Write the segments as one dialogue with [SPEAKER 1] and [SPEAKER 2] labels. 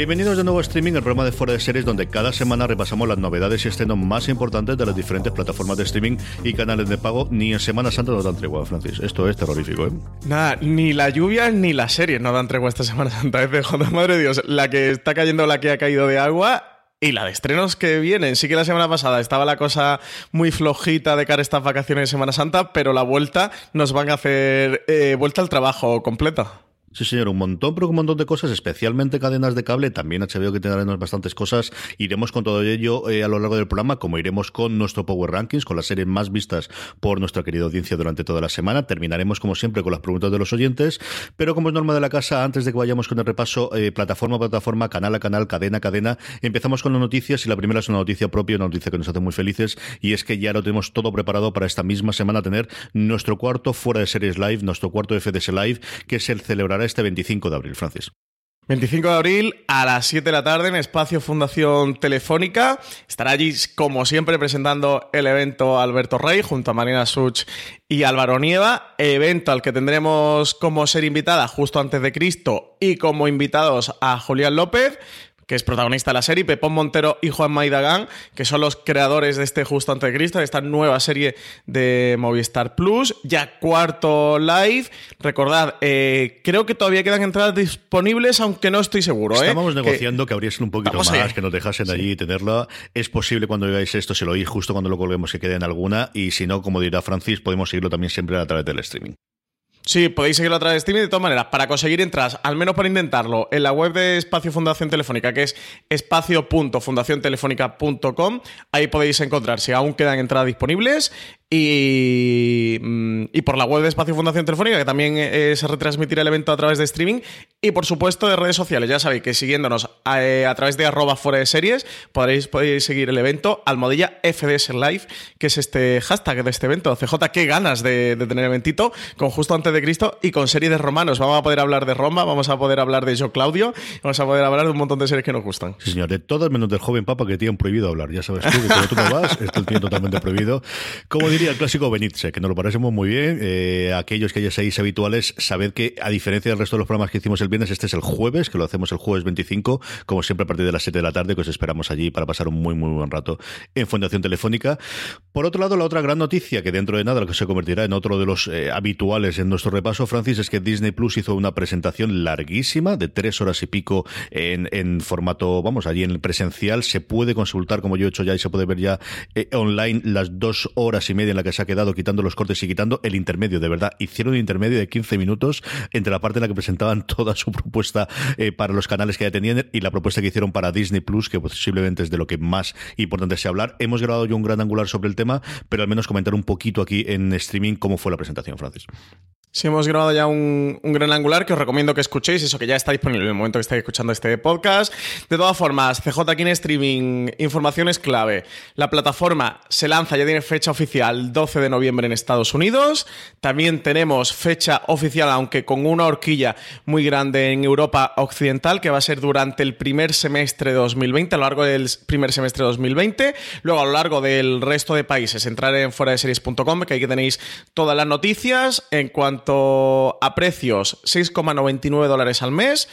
[SPEAKER 1] Bienvenidos de nuevo a Streaming, el programa de Fuera de Series, donde cada semana repasamos las novedades y estrenos más importantes de las diferentes plataformas de streaming y canales de pago. Ni en Semana Santa nos dan tregua, Francis. Esto es terrorífico, ¿eh?
[SPEAKER 2] Nada, ni la lluvia ni la serie nos dan tregua esta Semana Santa. Es de madre de Dios, la que está cayendo, la que ha caído de agua y la de estrenos que vienen. Sí que la semana pasada estaba la cosa muy flojita de cara a estas vacaciones de Semana Santa, pero la vuelta nos van a hacer eh, vuelta al trabajo completa.
[SPEAKER 1] Sí, señor, un montón, pero un montón de cosas, especialmente cadenas de cable. También HBO que tendremos bastantes cosas. Iremos con todo ello eh, a lo largo del programa, como iremos con nuestro Power Rankings, con las series más vistas por nuestra querida audiencia durante toda la semana. Terminaremos, como siempre, con las preguntas de los oyentes. Pero como es norma de la casa, antes de que vayamos con el repaso, eh, plataforma a plataforma, canal a canal, cadena a cadena, empezamos con las noticias. Y la primera es una noticia propia, una noticia que nos hace muy felices. Y es que ya lo tenemos todo preparado para esta misma semana tener nuestro cuarto fuera de series live, nuestro cuarto FDS Live, que se celebrará este 25 de abril, Francis.
[SPEAKER 2] 25 de abril a las 7 de la tarde en Espacio Fundación Telefónica. Estará allí, como siempre, presentando el evento Alberto Rey junto a Marina Such y Álvaro Nieva. Evento al que tendremos como ser invitada justo antes de Cristo y como invitados a Julián López que es protagonista de la serie, Pepón Montero y Juan Maidagán, que son los creadores de este Justo Ante Cristo, de esta nueva serie de Movistar Plus. Ya cuarto live. Recordad, eh, creo que todavía quedan entradas disponibles, aunque no estoy seguro.
[SPEAKER 1] ¿eh? Estábamos negociando que, abriesen un poquito más, que nos dejasen allí tenerla. Es posible cuando veáis esto, si lo oís justo cuando lo colguemos, que quede en alguna. Y si no, como dirá Francis, podemos seguirlo también siempre a través del streaming.
[SPEAKER 2] Sí, podéis seguirlo a través de streaming. De todas maneras, para conseguir entrar, al menos para intentarlo, en la web de Espacio Fundación Telefónica, que es espacio.fundaciontelefónica.com, ahí podéis encontrar si aún quedan entradas disponibles Mm, y, por la web de Espacio Fundación Telefónica, que también eh, se retransmitirá el evento a través de streaming. Y por supuesto de redes sociales. Ya sabéis que siguiéndonos a, eh, través de arroba fuera de series podréis, podéis seguir el evento Almodilla FDS Live, que es este hashtag de este evento. CJ, qué ganas de, tener eventito con Justo Antes de Cristo y con series de romanos. Vamos a poder hablar de Roma, vamos a poder hablar de Yo Claudio, vamos a poder hablar de un montón de series que nos gustan.
[SPEAKER 1] Sí, señor, de todas menos del joven papa que tienen prohibido hablar. Ya sabes tú que cuando tú no vas, esto tiene totalmente prohibido. Como el clásico Benítez, que nos lo parecemos muy bien. Eh, aquellos que ya seáis habituales, sabed que, a diferencia del resto de los programas que hicimos el viernes, este es el jueves, que lo hacemos el jueves 25, como siempre a partir de las 7 de la tarde, que os esperamos allí para pasar un muy, muy buen rato en Fundación Telefónica. Por otro lado, la otra gran noticia, que dentro de nada lo que se convertirá en otro de los eh, habituales en nuestro repaso, Francis, es que Disney Plus hizo una presentación larguísima, de tres horas y pico en, en formato, vamos, allí en el presencial. Se puede consultar, como yo he hecho ya, y se puede ver ya eh, online las dos horas y media en la que se ha quedado quitando los cortes y quitando el intermedio, de verdad. Hicieron un intermedio de 15 minutos entre la parte en la que presentaban toda su propuesta eh, para los canales que ya tenían y la propuesta que hicieron para Disney Plus, que posiblemente es de lo que más importante sea hablar. Hemos grabado yo un gran angular sobre el tema, pero al menos comentar un poquito aquí en streaming cómo fue la presentación, Francis.
[SPEAKER 2] Sí, hemos grabado ya un, gran angular que os recomiendo que escuchéis, eso que ya está disponible en el momento que estáis escuchando este podcast. De todas formas, CJ aquí en streaming, información es clave. La plataforma se lanza, ya tiene fecha oficial 12 de noviembre en Estados Unidos. También tenemos fecha oficial, aunque con una horquilla muy grande en Europa Occidental, que va a ser durante el primer semestre de 2020, a lo largo del primer semestre de 2020. Luego, a lo largo del resto de países, entrar en fuera de series.com, que ahí tenéis todas las noticias en cuanto a precios, 6,99 dólares al mes.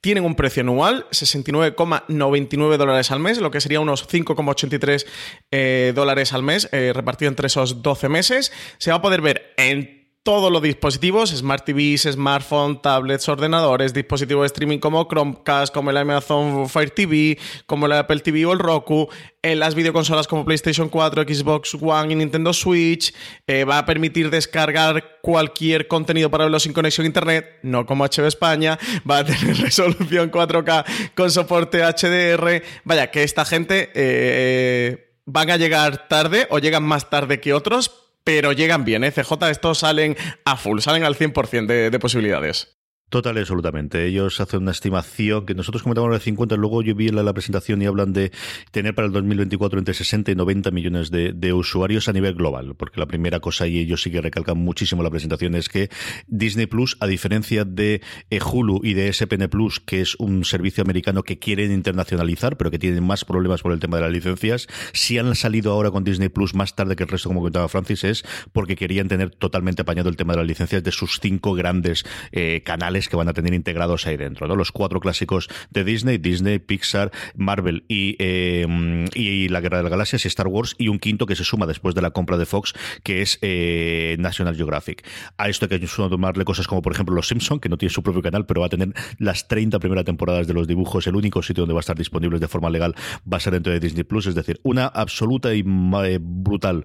[SPEAKER 2] Tienen un precio anual, 69,99 dólares al mes, lo que sería unos 5,83 eh, dólares al mes, eh, repartido entre esos 12 meses. Se va a poder ver en todos los dispositivos, Smart TVs, smartphones, tablets, ordenadores, dispositivos de streaming como Chromecast, como el Amazon Fire TV, como el Apple TV o el Roku, en las videoconsolas como PlayStation 4, Xbox One y Nintendo Switch, eh, va a permitir descargar cualquier contenido para verlo sin conexión a internet, no como HB España, va a tener resolución 4K con soporte HDR, vaya, que esta gente... Eh, van a llegar tarde o llegan más tarde que otros, pero llegan bien, ¿eh? CJ, estos salen a full, salen al 100% de, de posibilidades.
[SPEAKER 1] Total y absolutamente. Ellos hacen una estimación que nosotros comentamos de 50, luego yo vi en la, presentación y hablan de tener para el 2024 entre 60 y 90 millones de, usuarios a nivel global, porque la primera cosa, y ellos sí que recalcan muchísimo la presentación, es que Disney Plus, a diferencia de eh, Hulu y de SPN Plus, que es un servicio americano que quieren internacionalizar, pero que tienen más problemas por el tema de las licencias, si han salido ahora con Disney Plus más tarde que el resto, como comentaba Francis, es porque querían tener totalmente apañado el tema de las licencias de sus cinco grandes eh, canales que van a tener integrados ahí dentro. ¿no? Los cuatro clásicos de Disney, Disney, Pixar, Marvel y, eh, y la Guerra de las Galaxias y Star Wars, y un quinto que se suma después de la compra de Fox, que es eh, National Geographic. A esto hay que sumarle cosas como, por ejemplo, Los Simpson, que no tiene su propio canal, pero va a tener las 30 primeras temporadas de los dibujos. El único sitio donde va a estar disponible de forma legal va a ser dentro de Disney Plus, es decir, una absoluta y eh, brutal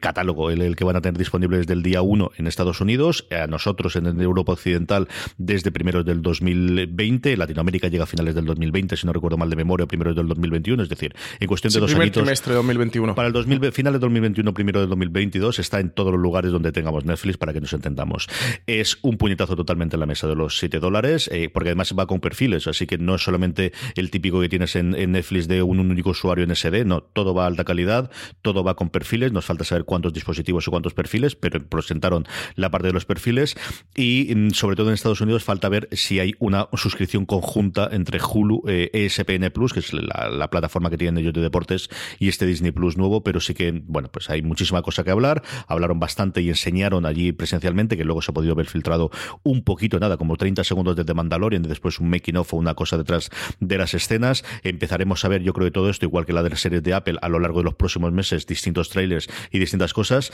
[SPEAKER 1] catálogo, el, que van a tener disponible desde el día 1 en Estados Unidos, a nosotros en Europa Occidental desde primeros del 2020. Latinoamérica llega a finales del 2020, si no recuerdo mal de memoria, primeros del 2021. Es decir, en cuestión de dos
[SPEAKER 2] primer
[SPEAKER 1] añitos.
[SPEAKER 2] trimestre de 2021.
[SPEAKER 1] Para el 2000, final de 2021, primero del 2022, está en todos los lugares donde tengamos Netflix para que nos entendamos. Es un puñetazo totalmente en la mesa de los 7 dólares, eh, porque además va con perfiles, así que no es solamente el típico que tienes en, Netflix de un, único usuario en SD, no, todo va a alta calidad, todo va con perfiles, nos falta saber cuántos dispositivos o cuántos perfiles, pero presentaron la parte de los perfiles y mm, sobre todo en Estados Unidos falta ver si hay una suscripción conjunta entre Hulu, eh, ESPN Plus, que es la, plataforma que tienen ellos de deportes, y este Disney Plus nuevo, pero sí que, bueno, pues hay muchísima cosa que hablar. Hablaron bastante y enseñaron allí presencialmente, que luego se ha podido ver filtrado un poquito, nada, como 30 segundos de The Mandalorian, después un making of o una cosa detrás de las escenas. Empezaremos a ver, yo creo, de todo esto, igual que la de las series de Apple, a lo largo de los próximos meses, distintos trailers y distintas cosas.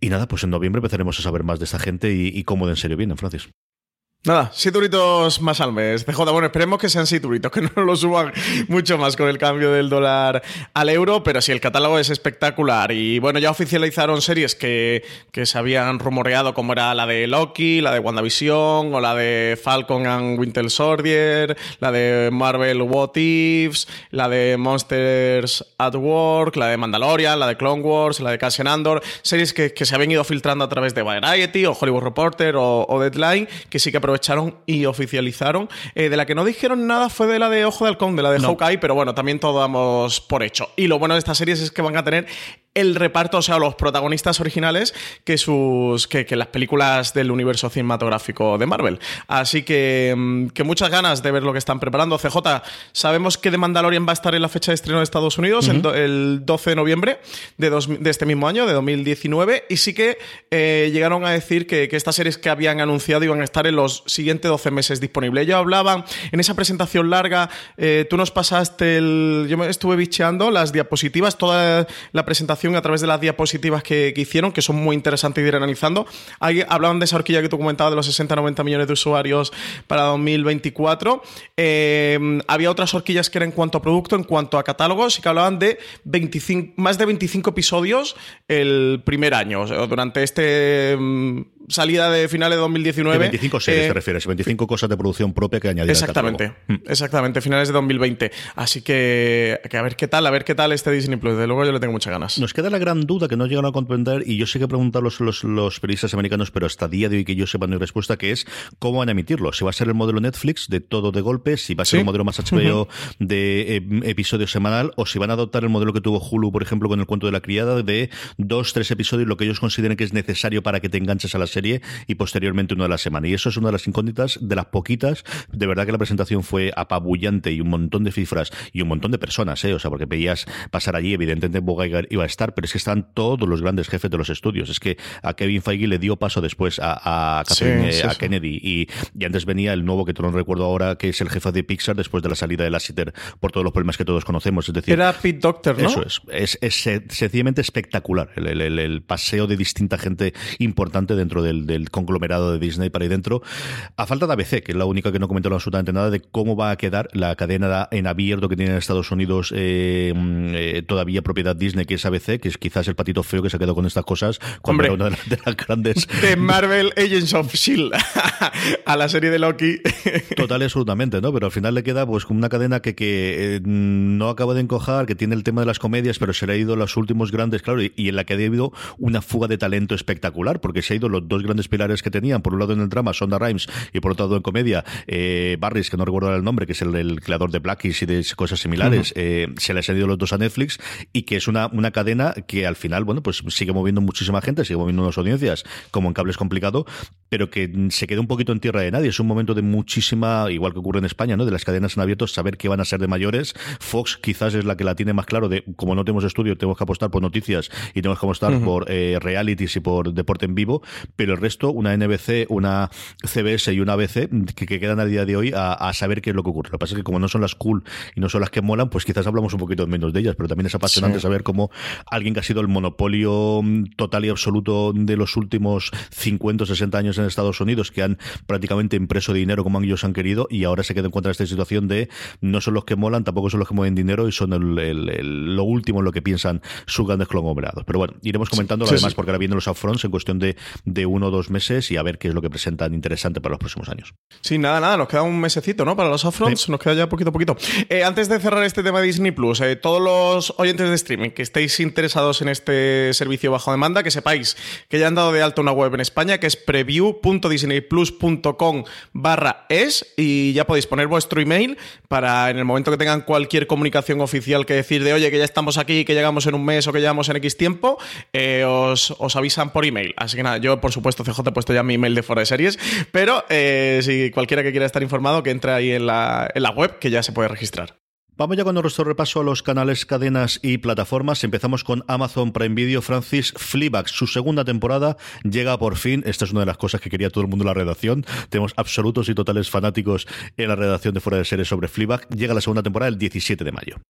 [SPEAKER 1] Y nada, pues en noviembre empezaremos a saber más de esta gente y, y cómo de en serio vienen, Francis.
[SPEAKER 2] Nada, siete más al mes. CJ, bueno, esperemos que sean siete que no lo suban mucho más con el cambio del dólar al euro, pero sí, el catálogo es espectacular. Y bueno, ya oficializaron series que, que se habían rumoreado, como era la de Loki, la de WandaVision, o la de Falcon and Winter Soldier, la de Marvel What Ifs, la de Monsters at Work, la de Mandalorian, la de Clone Wars, la de Cassian Andor, series que, que se habían ido filtrando a través de Variety o Hollywood Reporter o, o Deadline, que sí que aprovecharon y oficializaron. Eh, de la que no dijeron nada fue de la de Ojo de Halcón, de la de Hawkeye, pero bueno, también todo damos por hecho. Y lo bueno de estas series es que van a tener el reparto, o sea, los protagonistas originales que sus que, las películas del universo cinematográfico de Marvel. Así que, mm, que, muchas ganas de ver lo que están preparando. CJ, sabemos que The Mandalorian va a estar en la fecha de estreno de Estados Unidos, el, 12 de noviembre de, de, este mismo año, de 2019, y sí que eh, llegaron a decir que, que, estas series que habían anunciado iban a estar en los siguientes 12 meses disponibles. Ellos hablaban en esa presentación larga, eh, tú nos pasaste el... Yo me estuve bicheando las diapositivas, toda la presentación a través de las diapositivas que, hicieron, que son muy interesantes de ir analizando. Ahí hablaban de esa horquilla que tú comentabas de los 60-90 millones de usuarios para 2024. Eh, había otras horquillas que eran en cuanto a producto, en cuanto a catálogos, y que hablaban de 25, más de 25 episodios el primer año. durante este mm, salida de finales de 2019.
[SPEAKER 1] 25 series te eh, refieres, 25 cosas de producción propia que añadir
[SPEAKER 2] Exactamente, mm. exactamente, finales de 2020. Así que, a ver qué tal, a ver qué tal este Disney Plus. Desde luego yo le tengo muchas ganas.
[SPEAKER 1] Nos queda la gran duda que no llegan a comprender, y yo sé que preguntar los, los, los, periodistas americanos, pero hasta día de hoy que yo sepa hay respuesta, que es cómo van a emitirlo. Si va a ser el modelo Netflix de todo de golpe, si va a ser un modelo más HBO de eh, episodio semanal, o si van a adoptar el modelo que tuvo Hulu, por ejemplo, con el cuento de la criada, de dos, tres episodios, lo que ellos consideren que es necesario para que te enganches a la serie y posteriormente uno de la semana. Y eso es una de las incógnitas, de las poquitas. De verdad que la presentación fue apabullante y un montón de cifras y un montón de personas, ¿eh? O sea, porque veías pasar allí, evidentemente Bogaigar iba a estar, pero es que están todos los grandes jefes de los estudios. Es que a Kevin Feige le dio paso después a, a, eh, Kennedy y, y, antes venía el nuevo que no recuerdo ahora, que es el jefe de Pixar después de la salida de Lasseter por todos los problemas que todos conocemos. Es decir,
[SPEAKER 2] era Pete Doctor, ¿no?
[SPEAKER 1] Eso es. Es, sencillamente espectacular el, el, el, paseo de distinta gente importante dentro del, conglomerado de Disney para ahí dentro. A falta de ABC, que es la única que no comentó absolutamente nada de cómo va a quedar la cadena en abierto que tiene en Estados Unidos eh, mm, todavía propiedad Disney, que es ABC, que es quizás el patito feo que se ha quedado con estas cosas.
[SPEAKER 2] Hombre, una de las, grandes. De Marvel Agents of Shield a la serie de Loki.
[SPEAKER 1] Total y absolutamente, ¿no? Pero al final le queda pues una cadena que, que no acaba de encojar, que tiene el tema de las comedias, pero se le ha ido los últimos grandes, claro, y, en la que ha habido una fuga de talento espectacular, porque se ha ido los dos grandes pilares que tenían, por un lado en el drama, Sonda Rhimes, y por otro lado en comedia, eh, Barris, que no recuerdo el nombre, que es el, creador de Blackies y de cosas similares, eh, se les ha ido los dos a Netflix, y que es una, una cadena que al final, bueno, pues sigue moviendo muchísima gente, sigue moviendo unas audiencias, como en cables complicado, pero que se queda un poquito en tierra de nadie. Es un momento de muchísima, igual que ocurre en España, ¿no? De las cadenas en abierto, saber qué van a ser de mayores. Fox quizás es la que la tiene más claro de, como no tenemos estudio, tenemos que apostar por noticias y tenemos que apostar por eh, realities y por deporte en vivo, pero el resto, una NBC, una CBS y una ABC, que, quedan a día de hoy a, saber qué es lo que ocurre. Lo que pasa es que como no son las cool y no son las que molan, pues quizás hablamos un poquito menos de ellas, pero también es apasionante saber cómo alguien que ha sido el monopolio mm, total y absoluto de los últimos 50 o 60 años en Estados Unidos, que han prácticamente impreso dinero como ellos han querido y ahora se queda en contra de esta situación de no son los que molan, tampoco son los que mueven dinero y son lo último en lo que piensan sus grandes conglomerados. Pero bueno, iremos comentando además porque ahora vienen los upfronts en cuestión de, de uno o dos meses y a ver qué es lo que presentan interesante para los próximos años.
[SPEAKER 2] Sí, nada, nada, nos queda un mesecito, ¿no? Para los upfronts, nos queda ya poquito a poquito. Eh, antes de cerrar este tema de Disney Plus, eh, todos los oyentes de streaming que estéis interesados en este servicio bajo demanda, que sepáis que ya han dado de alta una web en España que es preview.disneyplus.com barra es y ya podéis poner vuestro email para en el momento que tengan cualquier comunicación oficial que decir de oye que ya estamos aquí, que llegamos en un mes o que llegamos en X tiempo, eh, os, avisan por email. Así que nada, yo por supuesto CJ he puesto ya mi email de fuera de series, pero eh, si cualquiera que quiera estar informado, que entre ahí en la, en la web, que ya se puede registrar.
[SPEAKER 1] Vamos ya con nuestro repaso a los canales, cadenas y plataformas. Empezamos con Amazon Prime Video. Francis Fleabag, su segunda temporada llega por fin. Esta es una de las cosas que quería todo el mundo en la redacción. Tenemos absolutos y totales fanáticos en la redacción de Fuera de Series sobre Fleabag. Llega la segunda temporada el 17 de mayo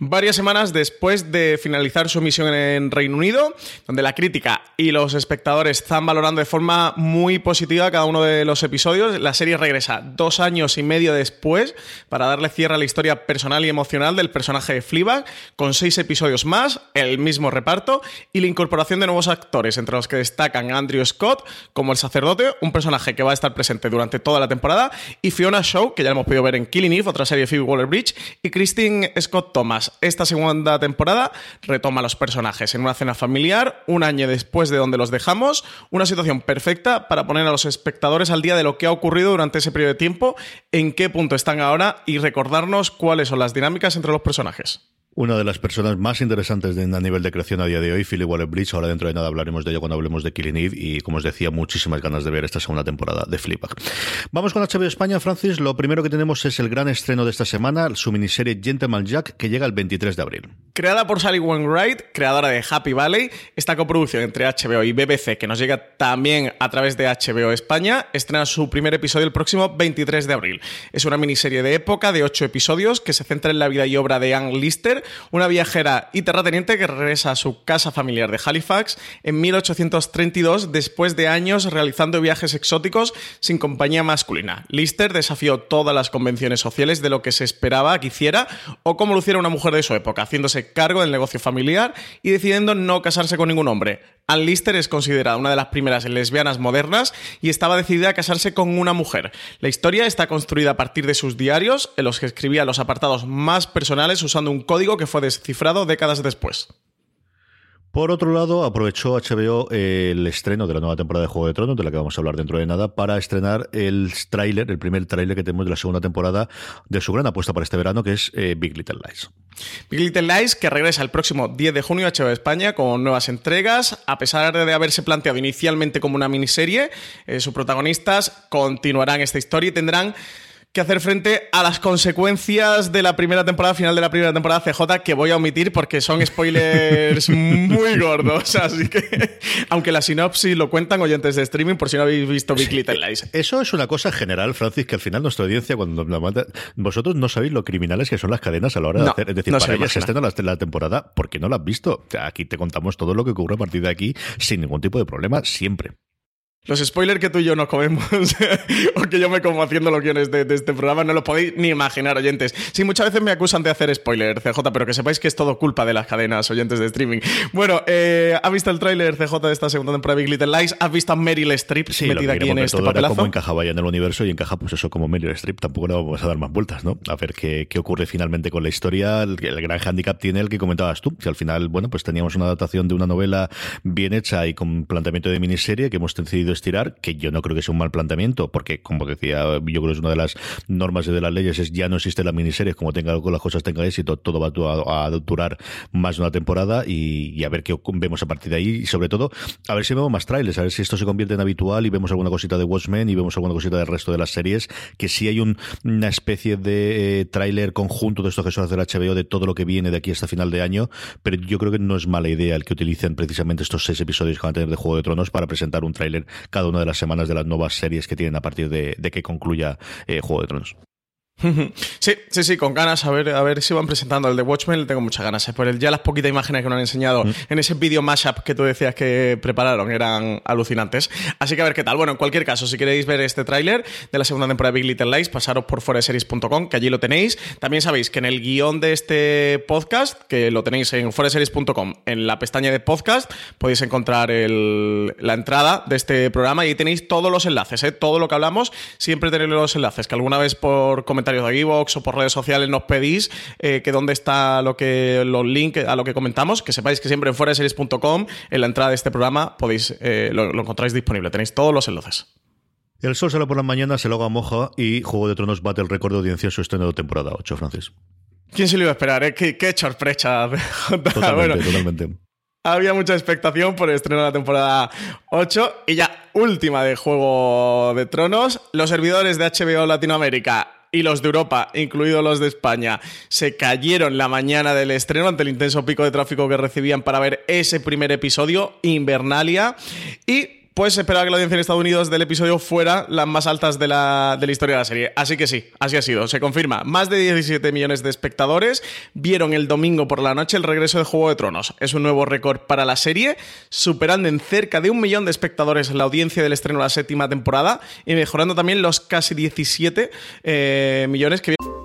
[SPEAKER 2] varias semanas después de finalizar su misión en Reino Unido, donde la crítica y los espectadores están valorando de forma muy positiva cada uno de los episodios. La serie regresa dos años y medio después para darle cierre a la historia personal y emocional del personaje de Fleabag, con seis episodios más, el mismo reparto y la incorporación de nuevos actores, entre los que destacan Andrew Scott como el sacerdote, un personaje que va a estar presente durante toda la temporada, y Fiona Shaw, que ya hemos podido ver en Killing Eve, otra serie de Phoebe Waller-Bridge, y Christine Scott Thomas esta segunda temporada retoma a los personajes en una cena familiar, un año después de donde los dejamos, una situación perfecta para poner a los espectadores al día de lo que ha ocurrido durante ese periodo de tiempo, en qué punto están ahora y recordarnos cuáles son las dinámicas entre los personajes.
[SPEAKER 1] Una de las personas más interesantes de, a nivel de creación a día de hoy, Philip Waller-Bridge. Ahora dentro de nada hablaremos de ello cuando hablemos de Killing Eve y, como os decía, muchísimas ganas de ver esta segunda temporada de Fleabag. Vamos con HBO España, Francis. Lo primero que tenemos es el gran estreno de esta semana, su miniserie Gentleman Jack, que llega el 23 de abril.
[SPEAKER 2] Creada por Sally Wainwright, creadora de Happy Valley, esta coproducción entre HBO y BBC, que nos llega también a través de HBO España, estrena su primer episodio el próximo 23 de abril. Es una miniserie de época de ocho episodios que se centra en la vida y obra de Anne Lister, una viajera y terrateniente que regresa a su casa familiar de Halifax en 1832 después de años realizando viajes exóticos sin compañía masculina. Lister desafió todas las convenciones sociales de lo que se esperaba que hiciera o cómo luciera una mujer de su época, haciéndose cargo del negocio familiar y decidiendo no casarse con ningún hombre. Ann Lister es considerada una de las primeras lesbianas modernas y estaba decidida a casarse con una mujer. La historia está construida a partir de sus diarios, en los que escribía los apartados más personales usando un código que fue descifrado décadas después.
[SPEAKER 1] Por otro lado, aprovechó HBO el estreno de la nueva temporada de Juego de Tronos, de la que vamos a hablar dentro de nada, para estrenar el tráiler, el primer tráiler que tenemos de la segunda temporada de su gran apuesta para este verano, que es eh, Big Little Lies.
[SPEAKER 2] Big Little Lies, que regresa el próximo 10 de junio a HBO España con nuevas entregas, a pesar de haberse planteado inicialmente como una miniserie, eh, sus protagonistas continuarán esta historia y tendrán que hacer frente a las consecuencias de la primera temporada, final de la primera temporada CJ, que voy a omitir porque son spoilers muy gordos. Así que, aunque la sinopsis lo cuentan oyentes de streaming, por si no habéis visto Big Little Lies.
[SPEAKER 1] Eso es una cosa general, Francis, que al final nuestra audiencia, cuando la manda, vosotros no sabéis lo criminales que son las cadenas a la hora de hacer. Es decir, para ellas se estrenan la, la temporada porque no la has visto. aquí te contamos todo lo que ocurre a partir de aquí sin ningún tipo de problema, siempre.
[SPEAKER 2] Los spoilers que tú y yo nos comemos, o que yo me como haciendo los guiones de, este programa, no lo podéis ni imaginar, oyentes. Sí, muchas veces me acusan de hacer spoiler, CJ, pero que sepáis que es todo culpa de las cadenas oyentes de streaming. Bueno, eh, ¿has visto el tráiler, CJ, de esta segunda temporada de Big Little Lies? ¿Has visto a Meryl Streep metida aquí en este todo papelazo?
[SPEAKER 1] cómo encajaba ya en el universo y encaja, pues eso, como Meryl Streep. Tampoco le vamos a dar más vueltas, ¿no? A ver qué, qué ocurre finalmente con la historia. El, el, gran handicap tiene el que comentabas tú. Si al final, bueno, pues teníamos una adaptación de una novela bien hecha y con planteamiento de miniserie que hemos decidido estirar, que yo no creo que sea un mal planteamiento, porque como decía, yo creo que es una de las normas de las leyes, es ya no existe la miniserie, como tenga las cosas tengan éxito, todo va a, durar más de una temporada y, a ver qué vemos a partir de ahí. Y sobre todo a ver si vemos más trailers, a ver si esto se convierte en habitual y vemos alguna cosita de Watchmen y vemos alguna cosita del resto de las series, que si hay una especie de eh, tráiler conjunto de esto que suele hacer HBO de todo lo que viene de aquí hasta final de año, pero yo creo que no es mala idea el que utilicen precisamente estos seis episodios que van a tener de Juego de Tronos para presentar un tráiler cada una de las semanas de las nuevas series que tienen a partir de, que concluya eh, Juego de Tronos.
[SPEAKER 2] Sí, sí, sí, con ganas. A ver, a ver si van presentando el de Watchmen. Le tengo muchas ganas. ¿eh? Por el, ya las poquitas imágenes que nos han enseñado mm. en ese vídeo mashup que tú decías que prepararon eran alucinantes. Así que a ver qué tal. Bueno, en cualquier caso, si queréis ver este tráiler de la segunda temporada de Big Little Lies, pasaros por foreseries.com, que allí lo tenéis. También sabéis que en el guion de este podcast, que lo tenéis en foreseries.com, en la pestaña de podcast, podéis encontrar la entrada de este programa y ahí tenéis todos los enlaces, ¿eh? todo lo que hablamos. Siempre tenéis los enlaces, que alguna vez por comentar de Evox o por redes sociales nos pedís eh, que dónde está lo que los links a lo que comentamos, que sepáis que siempre en foreseries.com, en la entrada de este programa, podéis eh, lo, encontráis disponible. Tenéis todos los enlaces.
[SPEAKER 1] El sol sale por la mañana, se lo haga moja y Juego de Tronos bate el récord de audiencia en su estreno de temporada 8, Francis.
[SPEAKER 2] ¿Quién se lo iba a esperar? Eh? Qué, qué sorpresa.
[SPEAKER 1] Totalmente, totalmente.
[SPEAKER 2] Había mucha expectación por el estreno de la temporada 8 y ya última de Juego de Tronos. Los servidores de HBO Latinoamérica y los de Europa, incluidos los de España, se cayeron la mañana del estreno ante el intenso pico de tráfico que recibían para ver ese primer episodio, Invernalia. Y pues esperaba que la audiencia en Estados Unidos del episodio fuera las más altas de la, de la historia de la serie. Así que sí, así ha sido. Se confirma. Más de 17 millones de espectadores vieron el domingo por la noche el regreso de Juego de Tronos. Es un nuevo récord para la serie, superando en cerca de un millón de espectadores la audiencia del estreno de la séptima temporada y mejorando también los casi 17 eh, millones que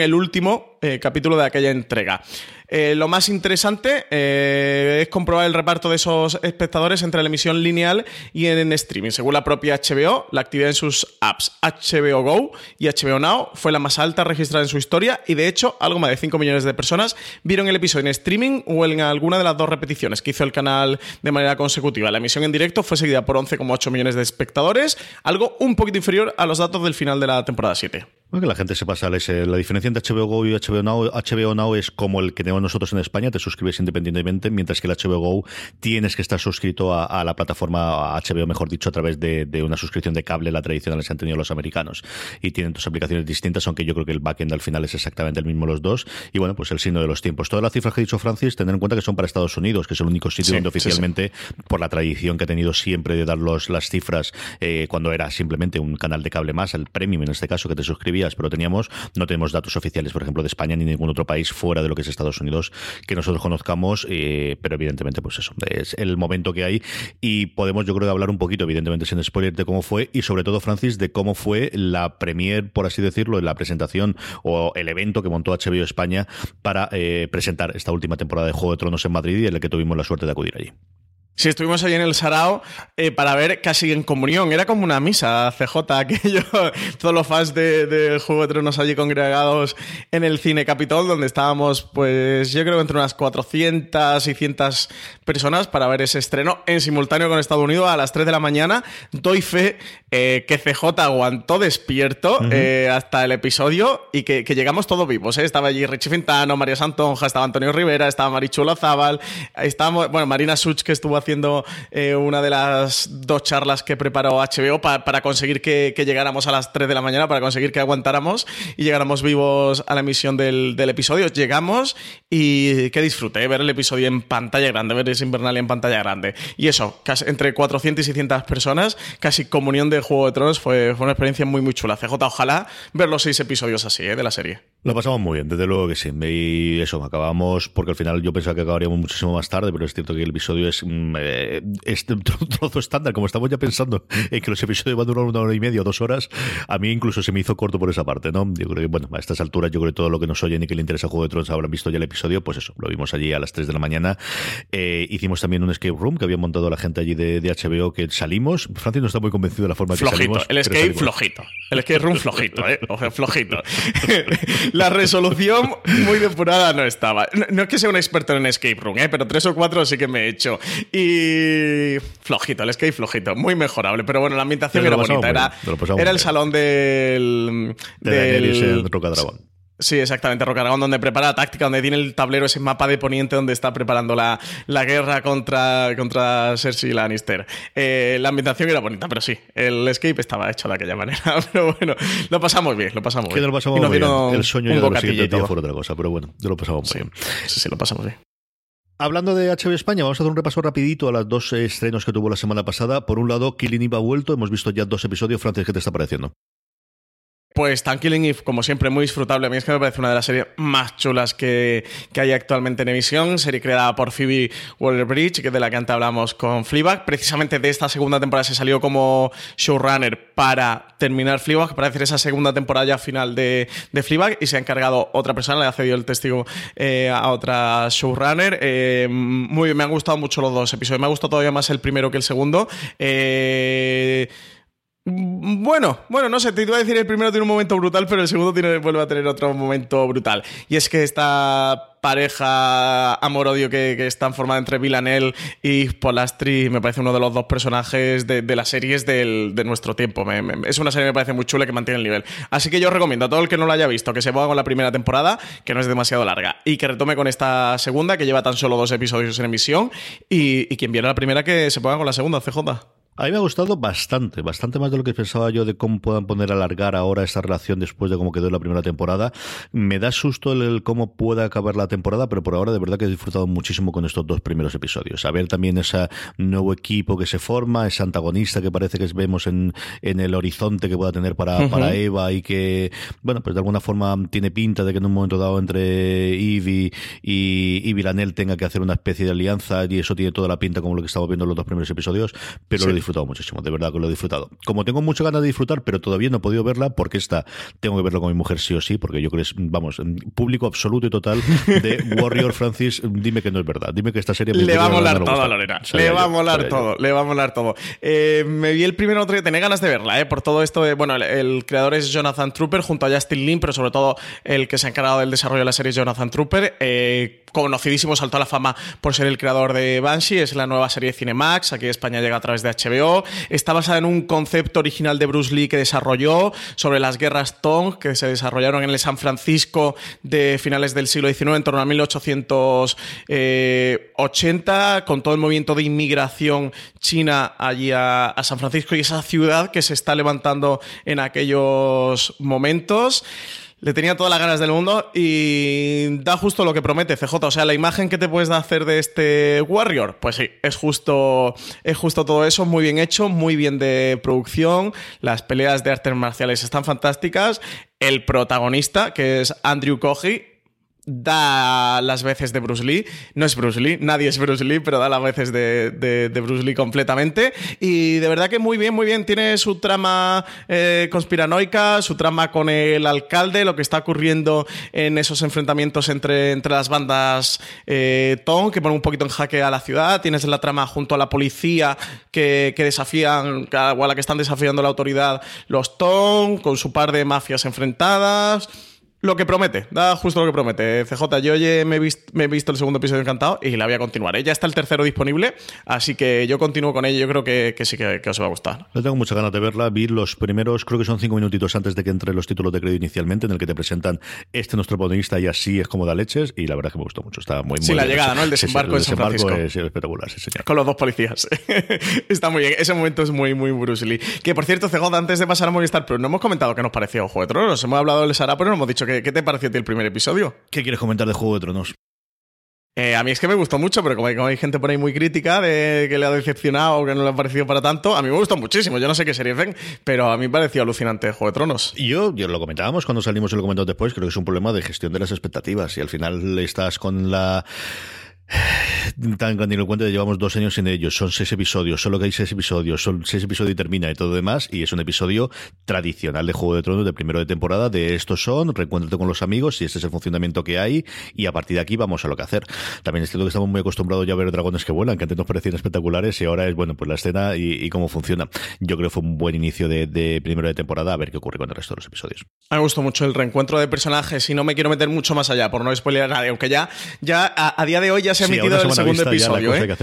[SPEAKER 2] el último eh, capítulo de aquella entrega. Eh, lo más interesante eh, es comprobar el reparto de esos espectadores entre la emisión lineal y en, streaming. Según la propia HBO, la actividad en sus apps HBO Go y HBO Now fue la más alta registrada en su historia y de hecho algo más de 5 millones de personas vieron el episodio en streaming o en alguna de las dos repeticiones que hizo el canal de manera consecutiva. La emisión en directo fue seguida por 11,8 millones de espectadores, algo un poquito inferior a los datos del final de la temporada 7.
[SPEAKER 1] Bueno, que la gente se pasa, la diferencia entre HBO Go y HBO Now, HBO Now es como el que tenemos nosotros en España, te suscribes independientemente, mientras que el HBO Go tienes que estar suscrito a, la plataforma HBO, mejor dicho, a través de, una suscripción de cable, la tradicional que han tenido los americanos. Y tienen dos aplicaciones distintas, aunque yo creo que el backend al final es exactamente el mismo los dos. Y bueno, pues el signo de los tiempos. Todas las cifras que ha dicho Francis, tener en cuenta que son para Estados Unidos, que es el único sitio donde oficialmente, por la tradición que ha tenido siempre de dar los, las cifras, eh, cuando era simplemente un canal de cable más, el premium en este caso, que te suscribías, pero teníamos no tenemos datos oficiales, por ejemplo, de España ni ningún otro país fuera de lo que es Estados Unidos que nosotros conozcamos, eh, pero evidentemente, pues eso, es el momento que hay y podemos, yo creo, hablar un poquito, evidentemente, sin spoiler, de cómo fue y sobre todo, Francis, de cómo fue la premier, por así decirlo, la presentación o el evento que montó HBO España para eh, presentar esta última temporada de Juego de Tronos en Madrid y en el que tuvimos la suerte de acudir allí.
[SPEAKER 2] Sí, estuvimos ahí en el Sarao eh, para ver casi en comunión. Era como una misa, CJ, aquello. Todos los fans de, de, Juego de Tronos allí congregados en el Cine Capitol, donde estábamos, pues yo creo entre unas 400 y 100 personas para ver ese estreno en simultáneo con Estados Unidos a las 3 de la mañana. Doy fe eh, que CJ aguantó despierto eh, hasta el episodio y que, llegamos todos vivos. Estaba allí Richie Fintano, María Santonja, estaba Antonio Rivera, estaba Marichulo Zabal, estábamos, bueno, Marina Such, que estuvo haciendo eh, una de las dos charlas que preparó HBO para conseguir que, llegáramos a las 3 de la mañana, para conseguir que aguantáramos y llegáramos vivos a la emisión del, episodio. Llegamos y que disfruté ver el episodio en pantalla grande, ver ese Invernalia en pantalla grande. Y eso, casi entre 400 y 600 personas, casi comunión de Juego de Tronos, fue, fue una experiencia muy, muy chula. CJ, ojalá ver los seis episodios así, ¿eh? de la serie.
[SPEAKER 1] Lo pasamos muy bien, desde luego que sí. Y eso, acabamos, porque al final yo pensaba que acabaríamos muchísimo más tarde, pero es cierto que el episodio es, mm, eh, este trozo estándar, como estamos ya pensando en que los episodios van a durar una hora y media o dos horas, a mí incluso se me hizo corto por esa parte, ¿no? Yo creo que, bueno, a estas alturas, yo creo que todo lo que nos oyen y que le interesa Juego de Tronos habrán visto ya el episodio, pues eso, lo vimos allí a las 3 de la mañana. Eh, hicimos también un escape room que había montado la gente allí de, HBO, que salimos. Francis no está muy convencido de la forma que salimos.
[SPEAKER 2] El escape flojito. El escape room flojito, ¿eh? flojito. la resolución muy depurada no estaba. No, es que sea un experto en escape room, ¿eh? pero tres o cuatro sí que me he hecho. Y flojito, el escape flojito, muy mejorable. Pero bueno, la ambientación era bonita. Era, era el salón del.
[SPEAKER 1] De del, Dragón.
[SPEAKER 2] Sí, exactamente, Rocaragón, donde prepara la táctica, donde tiene el tablero, ese mapa de Poniente donde está preparando la, la guerra contra, contra Cersei Lannister. Eh, la ambientación era bonita, pero sí, el escape estaba hecho de aquella manera. Pero bueno, lo pasamos bien, lo pasamos bien.
[SPEAKER 1] Lo pasamos muy bien. El sueño de los siguientes días fue otra cosa, pero bueno, lo pasamos muy bien.
[SPEAKER 2] Sí, sí, lo pasamos bien.
[SPEAKER 1] Hablando de HBO España, vamos a hacer un repaso rapidito a las dos estrenos que tuvo la semana pasada. Por un lado, Killing Eve ha vuelto, hemos visto ya dos episodios. Francis, ¿qué te está pareciendo?
[SPEAKER 2] Pues Killing Eve, como siempre, muy disfrutable. A mí es que me parece una de las series más chulas que, hay actualmente en emisión. Serie creada por Phoebe Waller-Bridge, que de la que antes hablamos con Fleabag. Precisamente de esta segunda temporada se salió como showrunner para terminar Fleabag, para hacer esa segunda temporada ya final de, de Fleabag. Y se ha encargado otra persona, le ha cedido el testigo eh, a otra showrunner. Eh, muy bien, me han gustado mucho los dos episodios. Me ha gustado todavía más el primero que el segundo. Eh bueno, bueno, no sé, te iba a decir el primero tiene un momento brutal, pero el segundo tiene, vuelve a tener otro momento brutal. Y es que esta pareja amor-odio que, está formada entre Villanelle y Polastri me parece uno de los dos personajes de, las series de nuestro tiempo. es una serie que me parece muy chula que mantiene el nivel. Así que yo recomiendo a todo el que no lo haya visto que se ponga con la primera temporada, que no es demasiado larga, y que retome con esta segunda, que lleva tan solo dos episodios en emisión, y, y quien viera la primera que se ponga con la segunda, CJ.
[SPEAKER 1] A mí me ha gustado bastante, bastante más de lo que pensaba yo de cómo puedan poner a alargar ahora esta relación después de cómo quedó la primera temporada. Me da susto el, cómo pueda acabar la temporada, pero por ahora de verdad que he disfrutado muchísimo con estos dos primeros episodios. A ver también ese nuevo equipo que se forma, ese antagonista que parece que vemos en, en el horizonte que pueda tener para, para Eva y que, bueno, pues de alguna forma tiene pinta de que en un momento dado entre Eve y, y, Villanel tenga que hacer una especie de alianza y eso tiene toda la pinta como lo que estamos viendo en los dos primeros episodios, pero disfrutado muchísimo, de verdad que lo he disfrutado. Como tengo muchas ganas de disfrutar, pero todavía no he podido verla porque esta tengo que verlo con mi mujer sí o sí, porque yo creo que es, vamos, público absoluto y total de Warrior Francis, dime que no es verdad, dime que esta serie
[SPEAKER 2] me Le va a molar todo, Lorena, le va a molar todo, le va a molar todo. me vi el primero otro que tenía ganas de verla, eh, por todo esto, bueno, el, creador es Jonathan Trooper junto a Justin Lin, pero sobre todo el que se ha encargado del desarrollo de la serie es Jonathan Trooper, eh, conocidísimo, saltó a la fama por ser el creador de Banshee, es la nueva serie de Cinemax, aquí en España llega a través de HBO, está basada en un concepto original de Bruce Lee que desarrolló sobre las guerras Tong, que se desarrollaron en el San Francisco de finales del siglo XIX, en torno a 1880, con todo el movimiento de inmigración china allí a San Francisco y esa ciudad que se está levantando en aquellos momentos. Le tenía todas las ganas del mundo y da justo lo que promete CJ. O sea, la imagen que te puedes hacer de este Warrior, pues sí, es justo, es justo todo eso, muy bien hecho, muy bien de producción. Las peleas de artes marciales están fantásticas. El protagonista, que es Andrew Cogy, da las veces de Bruce Lee. No es Bruce Lee, nadie es Bruce Lee, pero da las veces de, de, Bruce Lee completamente. Y de verdad que muy bien, muy bien. Tiene su trama eh, conspiranoica, su trama con el alcalde, lo que está ocurriendo en esos enfrentamientos entre, entre las bandas eh, que ponen un poquito en jaque a la ciudad. Tienes la trama junto a la policía que, que desafían, o a la que están desafiando la autoridad los Tom, con su par de mafias enfrentadas. Lo que promete, da justo lo que promete. CJ, yo me, he visto, me he visto el segundo episodio encantado y la voy a continuar. ¿eh? Ya está el tercero disponible, así que yo continúo con ello. Yo creo que, sí que, os va a gustar.
[SPEAKER 1] Yo tengo muchas ganas de verla. Vi los primeros, creo que son cinco minutitos antes de que entre los títulos de crédito inicialmente, en el que te presentan este nuestro protagonista y así es como da leches. Y la verdad es que me gustó mucho. Está muy, muy
[SPEAKER 2] Sí, la llegada, ¿no? El desembarco,
[SPEAKER 1] sí,
[SPEAKER 2] el desembarco
[SPEAKER 1] es espectacular, sí, señor.
[SPEAKER 2] Con los dos policías. está muy bien. Ese momento es muy, muy Bruce Lee. Que por cierto, CJ, antes de pasar a Movistar Plus, no hemos comentado qué nos pareció Juego de Tronos. Hemos hablado del Sara, pero no hemos dicho qué, qué te pareció a ti el primer episodio.
[SPEAKER 1] ¿Qué quieres comentar de Juego de Tronos?
[SPEAKER 2] Eh, a mí es que me gustó mucho, pero como hay, gente por ahí muy crítica de que le ha decepcionado o que no le ha parecido para tanto, a mí me gustó muchísimo. Yo no sé qué serie ven, pero a mí me pareció alucinante Juego de Tronos.
[SPEAKER 1] Y yo, yo lo comentábamos cuando salimos y lo comentamos después, creo que es un problema de gestión de las expectativas y al final estás con la tan grandilocuente llevamos dos años sin ellos, son seis episodios, solo que hay seis episodios, son seis episodios y termina y todo demás, y es un episodio tradicional de Juego de Tronos de primero de temporada, de estos son, reencuéntrate con los amigos, y este es el funcionamiento que hay, y a partir de aquí vamos a lo que hacer. También es cierto que estamos muy acostumbrados ya a ver dragones que vuelan, que antes nos parecían espectaculares, y ahora es, bueno, pues la escena y, cómo funciona. Yo creo que fue un buen inicio de, primero de temporada, a ver qué ocurre con el resto de los episodios.
[SPEAKER 2] Me gustó mucho el reencuentro de personajes, y no me quiero meter mucho más allá, por no spoiler a nadie, aunque ya, ya a, día de hoy ya se ha emitido el segundo episodio. ¿eh?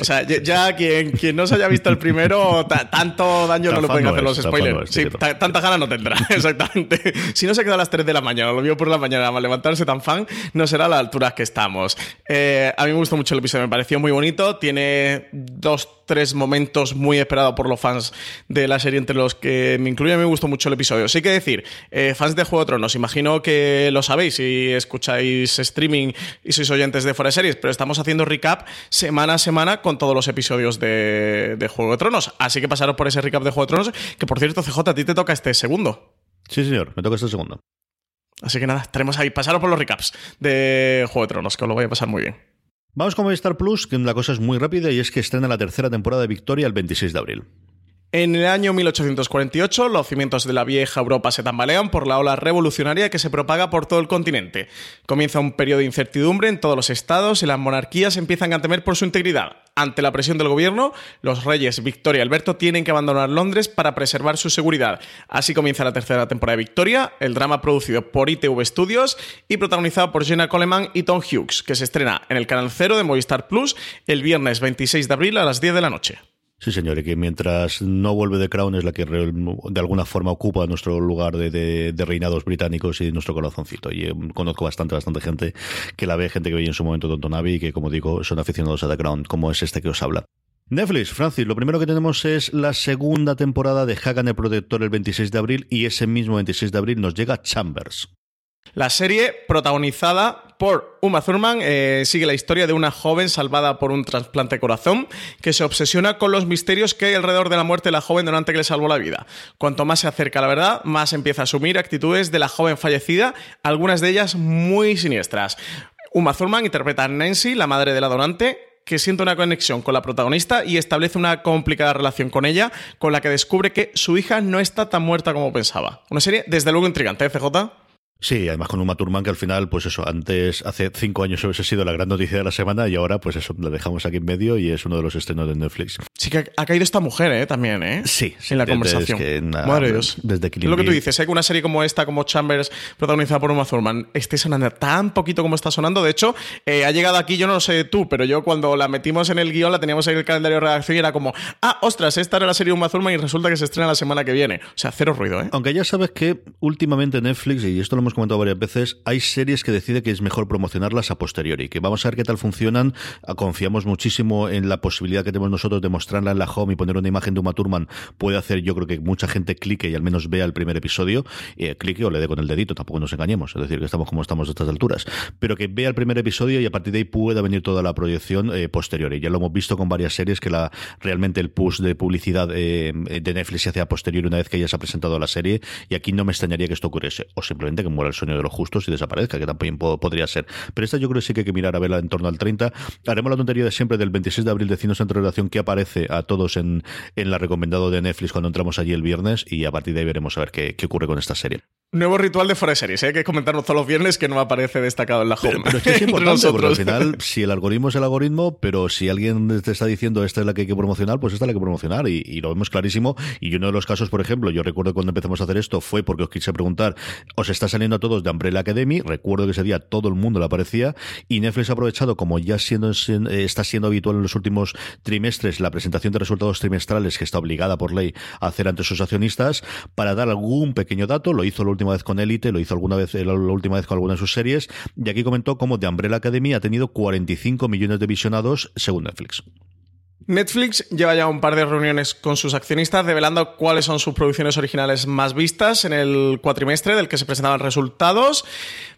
[SPEAKER 1] o
[SPEAKER 2] sea, ya, quien, quien, no se haya visto el primero, tanto daño no le pueden hacer los spoilers. Sí, tanta gana no tendrá, exactamente. Si no se queda a las 3 de la mañana, lo vio por la mañana, a levantarse tan fan, no será a la altura que estamos. Eh, a mí me gustó mucho el episodio, me pareció muy bonito. Tiene dos tres momentos muy esperados por los fans de la serie, entre los que me incluye. Me gustó mucho el episodio. Sí que decir, eh, fans de Juego de Tronos, imagino que lo sabéis si escucháis streaming y sois oyentes de Fuera Series, pero estamos haciendo recap semana a semana con todos los episodios de, de Juego de Tronos. Así que pasaros por ese recap de Juego de Tronos, que por cierto, CJ, a ti te toca este segundo.
[SPEAKER 1] Sí, señor, me toca este segundo.
[SPEAKER 2] Así que nada, estaremos ahí. Pasaros por los recaps de Juego de Tronos, que os lo voy a pasar muy bien.
[SPEAKER 1] Vamos con Movistar Plus, que la cosa es muy rápida y es que estrena la tercera temporada de Victoria el 26 de abril.
[SPEAKER 2] En el año 1848, los cimientos de la vieja Europa se tambalean por la ola revolucionaria que se propaga por todo el continente. Comienza un periodo de incertidumbre en todos los estados y las monarquías empiezan a temer por su integridad. Ante la presión del gobierno, los reyes Victoria y Alberto tienen que abandonar Londres para preservar su seguridad. Así comienza la tercera temporada de Victoria, el drama producido por ITV Studios y protagonizado por Jenna Coleman y Tom Hughes, que se estrena en el canal Cero de Movistar Plus el viernes 26 de abril a las 10 de la noche.
[SPEAKER 1] Sí, señor, y que mientras no vuelve de Crown es la que de alguna forma ocupa nuestro lugar de, reinados británicos y nuestro corazoncito. Y eh, conozco bastante, bastante gente que la ve, gente que veía en su momento Don Abbey y que, como digo, son aficionados a The Crown, como es este que os habla. Netflix, Francis, lo primero que tenemos es la segunda temporada de Hagan el Protector el 26 de abril y ese mismo 26 de abril nos llega Chambers.
[SPEAKER 2] La serie, protagonizada por Uma Thurman, eh, sigue la historia de una joven salvada por un trasplante de corazón que se obsesiona con los misterios que hay alrededor de la muerte de la joven durante que le salvó la vida. Cuanto más se acerca a la verdad, más empieza a asumir actitudes de la joven fallecida, algunas de ellas muy siniestras. Uma Thurman interpreta a Nancy, la madre de la donante, que siente una conexión con la protagonista y establece una complicada relación con ella, con la que descubre que su hija no está tan muerta como pensaba. Una serie desde luego intrigante, ¿eh, CJ?
[SPEAKER 1] Sí, además con Uma Thurman que al final, pues eso, antes, hace cinco años hubiese sido la gran noticia de la semana y ahora, pues eso, la dejamos aquí en medio y es uno de los estrenos de Netflix.
[SPEAKER 2] Sí que ha caído esta mujer, ¿eh? También, ¿eh?
[SPEAKER 1] Sí,
[SPEAKER 2] En la conversación.
[SPEAKER 1] Que,
[SPEAKER 2] Madre Dios.
[SPEAKER 1] Desde
[SPEAKER 2] Lo que tú dices, ¿eh? que una serie como esta, como Chambers, protagonizada por Uma Thurman, esté sonando tan poquito como está sonando. De hecho, eh, ha llegado aquí, yo no lo sé tú, pero yo cuando la metimos en el guion, la teníamos en el calendario de redacción y era como, ah, ostras, esta era la serie de Uma Thurman y resulta que se estrena la semana que viene. O sea, cero ruido, ¿eh?
[SPEAKER 1] Aunque ya sabes que últimamente Netflix, y esto lo hemos comentado varias veces, hay series que decide que es mejor promocionarlas a posteriori, que vamos a ver qué tal funcionan. Ah, confiamos muchísimo en la posibilidad que tenemos nosotros de mostrarla en la home y poner una imagen de Uma Thurman. Puede hacer, yo creo que mucha gente clique y al menos vea el primer episodio, eh, clique o le dé con el dedito, tampoco nos engañemos, es decir, que estamos como estamos a estas alturas, pero que vea el primer episodio y a partir de ahí pueda venir toda la proyección eh, posteriori. Ya lo hemos visto con varias series que realmente el push de publicidad eh, de Netflix se hace a posteriori una vez que ya se ha presentado la serie y aquí no me extrañaría que esto ocurriese o simplemente que muera el sueño de los justos y desaparezca, que también podría ser. Pero esta yo creo que sí que hay que mirar a verla en torno al 30. Haremos la tontería de siempre del 26 de abril de Cinos entre relación que aparece a todos en, en la recomendado de Netflix cuando entramos allí el viernes y a partir de ahí veremos a ver qué, qué ocurre con esta serie.
[SPEAKER 2] Nuevo ritual de Fuera Series, ¿eh? hay que comentarnos todos los viernes que no aparece destacado en la home.
[SPEAKER 1] Pero, es que es importante, porque al final, si el algoritmo es el algoritmo, pero si alguien te está diciendo esta es la que hay que promocionar, pues esta es la que hay que promocionar y, lo vemos clarísimo. Y uno de los casos, por ejemplo, yo recuerdo cuando empezamos a hacer esto fue porque os quise preguntar, ¿os está saliendo a todos de Umbrella Academy? Recuerdo que ese día todo el mundo le aparecía y Netflix ha aprovechado, como ya siendo, eh, está siendo habitual en los últimos trimestres, la presentación de resultados trimestrales que está obligada por ley a hacer ante sus accionistas, para dar algún pequeño dato, lo hizo última vez con Elite, lo hizo alguna vez, la, última vez con alguna de sus series, y aquí comentó cómo The Umbrella Academy ha tenido 45 millones de visionados según Netflix.
[SPEAKER 2] Netflix lleva ya un par de reuniones con sus accionistas revelando cuáles son sus producciones originales más vistas en el cuatrimestre del que se presentaban resultados,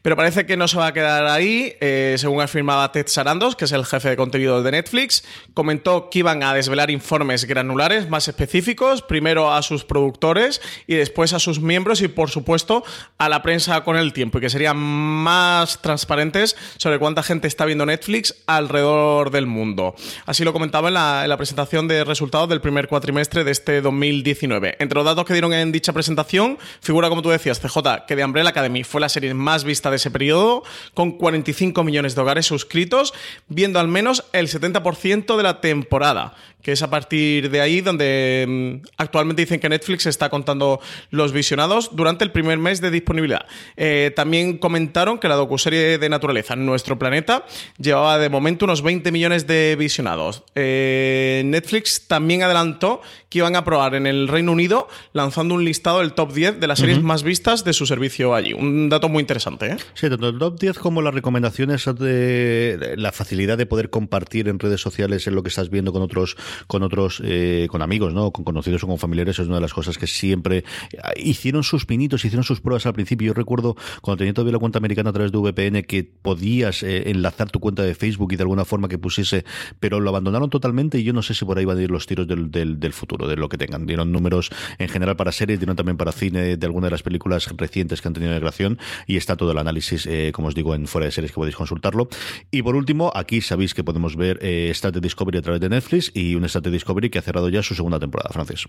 [SPEAKER 2] pero parece que no se va a quedar ahí. Eh, según afirmaba Ted Sarandos, que es el jefe de contenido de Netflix, comentó que iban a desvelar informes granulares más específicos, primero a sus productores y después a sus miembros y por supuesto a la prensa con el tiempo y que serían más transparentes sobre cuánta gente está viendo Netflix alrededor del mundo. Así lo comentaba en la la presentación de resultados del primer cuatrimestre de este 2019. Entre los datos que dieron en dicha presentación, figura, como tú decías, CJ, que The Umbrella Academy fue la serie más vista de ese periodo, con 45 millones de hogares suscritos, viendo al menos el 70% de la temporada que es a partir de ahí donde mm, actualmente dicen que Netflix está contando los visionados durante el primer mes de disponibilidad. Eh, también comentaron que la docuserie de naturaleza Nuestro Planeta llevaba de momento unos 20 millones de visionados. Eh, Netflix también adelantó que iban a probar en el Reino Unido lanzando un listado del top 10 de las series más vistas de su servicio allí. Un dato muy interesante. ¿eh?
[SPEAKER 1] Sí, tanto el top 10 como las recomendaciones de la facilidad de poder compartir en redes sociales en lo que estás viendo con otros con otros, eh, con amigos, ¿no? Con conocidos o con familiares, es una de las cosas que siempre eh, hicieron sus pinitos, hicieron sus pruebas al principio. Yo recuerdo cuando tenía todavía la cuenta americana a través de VPN que podías eh, enlazar tu cuenta de Facebook y de alguna forma que pusiese, pero lo abandonaron totalmente y yo no sé si por ahí van a ir los tiros del, del, futuro, de lo que tengan. Dieron números en general para series, dieron también para cine de alguna de las películas recientes que han tenido migración y está todo el análisis, como os digo, en fuera de series que podéis consultarlo. Y por último, aquí sabéis que podemos ver Star Discovery a través de Netflix y un Star Discovery que ha cerrado ya su segunda temporada, Francis.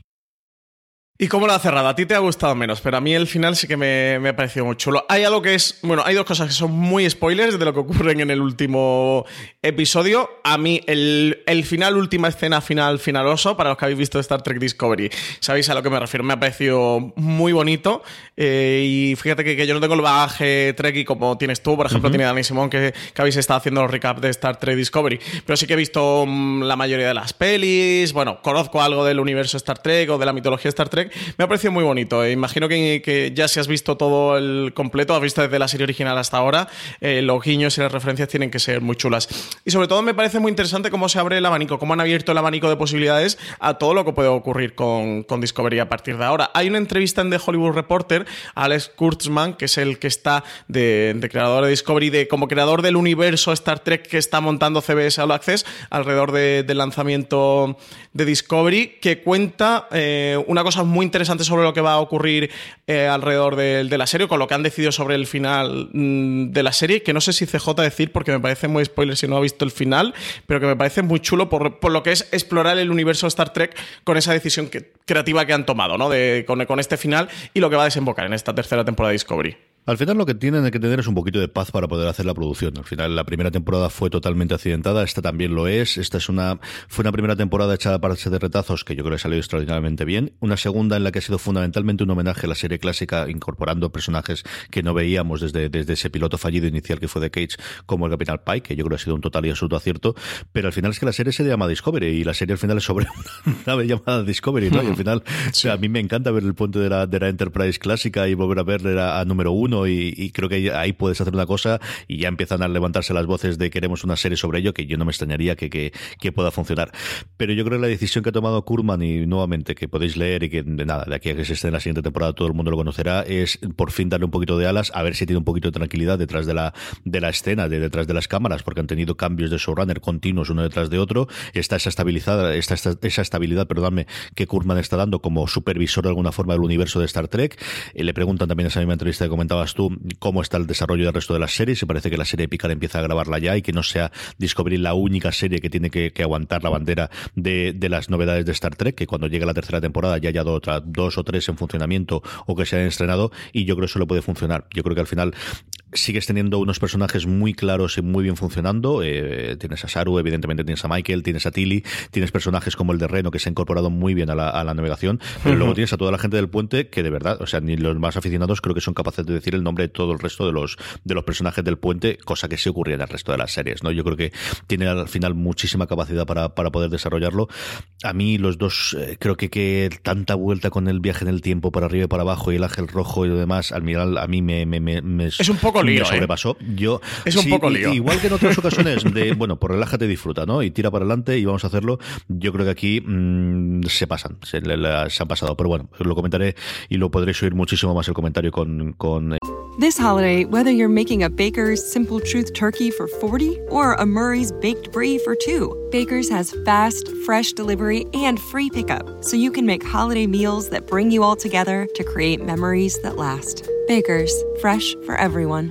[SPEAKER 2] ¿Y cómo lo ha cerrado? A ti te ha gustado menos, pero a mí el final sí que me, me, ha parecido muy chulo. Hay algo que es. Bueno, hay dos cosas que son muy spoilers de lo que ocurren en el último episodio. A mí, el, el final, última escena final, finaloso, para los que habéis visto Star Trek Discovery, sabéis a lo que me refiero. Me ha parecido muy bonito. Eh, y fíjate que, yo no tengo el bagaje Trekkie como tienes tú, por ejemplo, tiene Dani Simón, que, que, habéis estado haciendo los recaps de Star Trek Discovery. Pero sí que he visto mm, la mayoría de las pelis. Bueno, conozco algo del universo Star Trek o de la mitología Star Trek me ha parecido muy bonito. Eh, imagino que, ya si has visto todo el completo, has visto desde la serie original hasta ahora, eh, los guiños y las referencias tienen que ser muy chulas. Y sobre todo me parece muy interesante cómo se abre el abanico, cómo han abierto el abanico de posibilidades a todo lo que puede ocurrir con, Discovery a partir de ahora. Hay una entrevista en The Hollywood Reporter a Alex Kurtzman, que es el que está de, creador de Discovery, de, como creador del universo Star Trek que está montando CBS All Access alrededor del lanzamiento de Discovery, que cuenta eh, una cosa muy interesante sobre lo que va a ocurrir eh, alrededor de, la serie, con lo que han decidido sobre el final mm, de la serie, que no sé si CJ decir porque me parece muy spoiler si no ha visto el final, pero que me parece muy chulo por, lo que es explorar el universo de Star Trek con esa decisión creativa que han tomado, ¿no? De, con, con este final y lo que va a desembocar en esta tercera temporada de Discovery.
[SPEAKER 1] Al final lo que tienen que tener es un poquito de paz para poder hacer la producción. Al final la primera temporada fue totalmente accidentada, esta también lo es. Esta es una fue una primera temporada echada para de retazos que yo creo que salió extraordinariamente bien. Una segunda en la que ha sido fundamentalmente un homenaje a la serie clásica incorporando personajes que no veíamos desde, desde ese piloto fallido inicial que fue de Cage como el Capitán Pike, que yo creo que ha sido un total y absoluto acierto. Pero al final es que la serie se llama Discovery y la serie al final es sobre una nave llamada Discovery, ¿no? Y al final a mí me encanta ver el puente de la, de la Enterprise clásica y volver a verla a número uno y, creo que ahí puedes hacer una cosa y ya empiezan a levantarse las voces de queremos una serie sobre ello, que yo no me extrañaría que, que, pueda funcionar. Pero yo creo que la decisión que ha tomado Kurman y nuevamente que podéis leer y que de nada, de aquí a que se esté en la siguiente temporada todo el mundo lo conocerá, es por fin darle un poquito de alas, a ver si tiene un poquito de tranquilidad detrás de la, de la escena, de detrás de las cámaras, porque han tenido cambios de showrunner continuos uno detrás de otro. Está esa estabilidad, esta, esa estabilidad, perdóname, que Kurman está dando como supervisor de alguna forma del universo de Star Trek. Eh, le preguntan también esa misma entrevista que comentaba tú, cómo está el desarrollo del resto de las series. Y parece que la serie Picard empieza a grabarla ya y que no sea Discovery la única serie que tiene que, aguantar la bandera de, las novedades de Star Trek, que cuando llegue la tercera temporada ya haya otra, dos o tres en funcionamiento o que se hayan estrenado. Y yo creo que eso le puede funcionar. Yo creo que al final sigues teniendo unos personajes muy claros y muy bien funcionando. Eh, tienes a Saru, evidentemente tienes a Michael, tienes a Tilly, tienes personajes como el de Reno que se ha incorporado muy bien a la, navegación, pero luego tienes a toda la gente del puente que de verdad, o sea, ni los más aficionados creo que son capaces de decir el nombre de todo el resto de los de los personajes del puente, cosa que se ocurría en el resto de las series, ¿no? Yo creo que tiene al final muchísima capacidad para, para poder desarrollarlo. A mí los dos eh, creo que, que tanta vuelta con el viaje en el tiempo para arriba y para abajo y el ángel rojo y lo demás, al final a mí me, me,
[SPEAKER 2] es un poco lío,
[SPEAKER 1] me ¿eh? sobrepasó. Yo
[SPEAKER 2] es un poco lío.
[SPEAKER 1] Igual que en otras ocasiones de bueno, por relájate y disfruta, ¿no? Y tira para adelante y vamos a hacerlo. Yo creo que aquí mm, se pasan, se, han pasado, pero bueno, lo comentaré y lo podréis oír muchísimo más el comentario con con
[SPEAKER 3] This holiday, whether you're making a Baker's Simple Truth turkey for 40 or a Murray's baked brie for 2, Baker's has fast, fresh delivery and free pickup so you can make holiday meals that bring you all together to create memories that last. Baker's, fresh for everyone.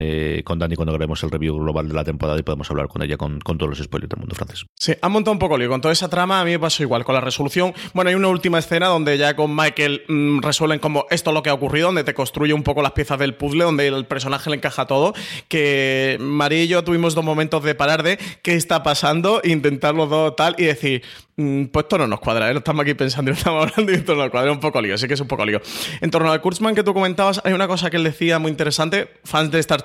[SPEAKER 1] Eh, con Dani cuando grabemos el review global de la temporada y podemos hablar con ella con, todos los spoilers del mundo francés.
[SPEAKER 2] Sí, ha montado un poco lío. Con toda esa trama a mí me pasó igual. Con la resolución, bueno, hay una última escena donde ya con Michael mm, resuelven como esto es lo que ha ocurrido, donde te construye un poco las piezas del puzzle, donde el personaje le encaja todo. Que María y yo tuvimos dos momentos de parar de qué está pasando, intentarlo todo tal y decir, Mm, pues esto no nos cuadra, ¿eh? estamos aquí pensando y estamos hablando y esto no nos cuadra, un poco lío, así que es un poco lío. En torno al Kurtzman que tú comentabas, hay una cosa que él decía muy interesante, fans de Star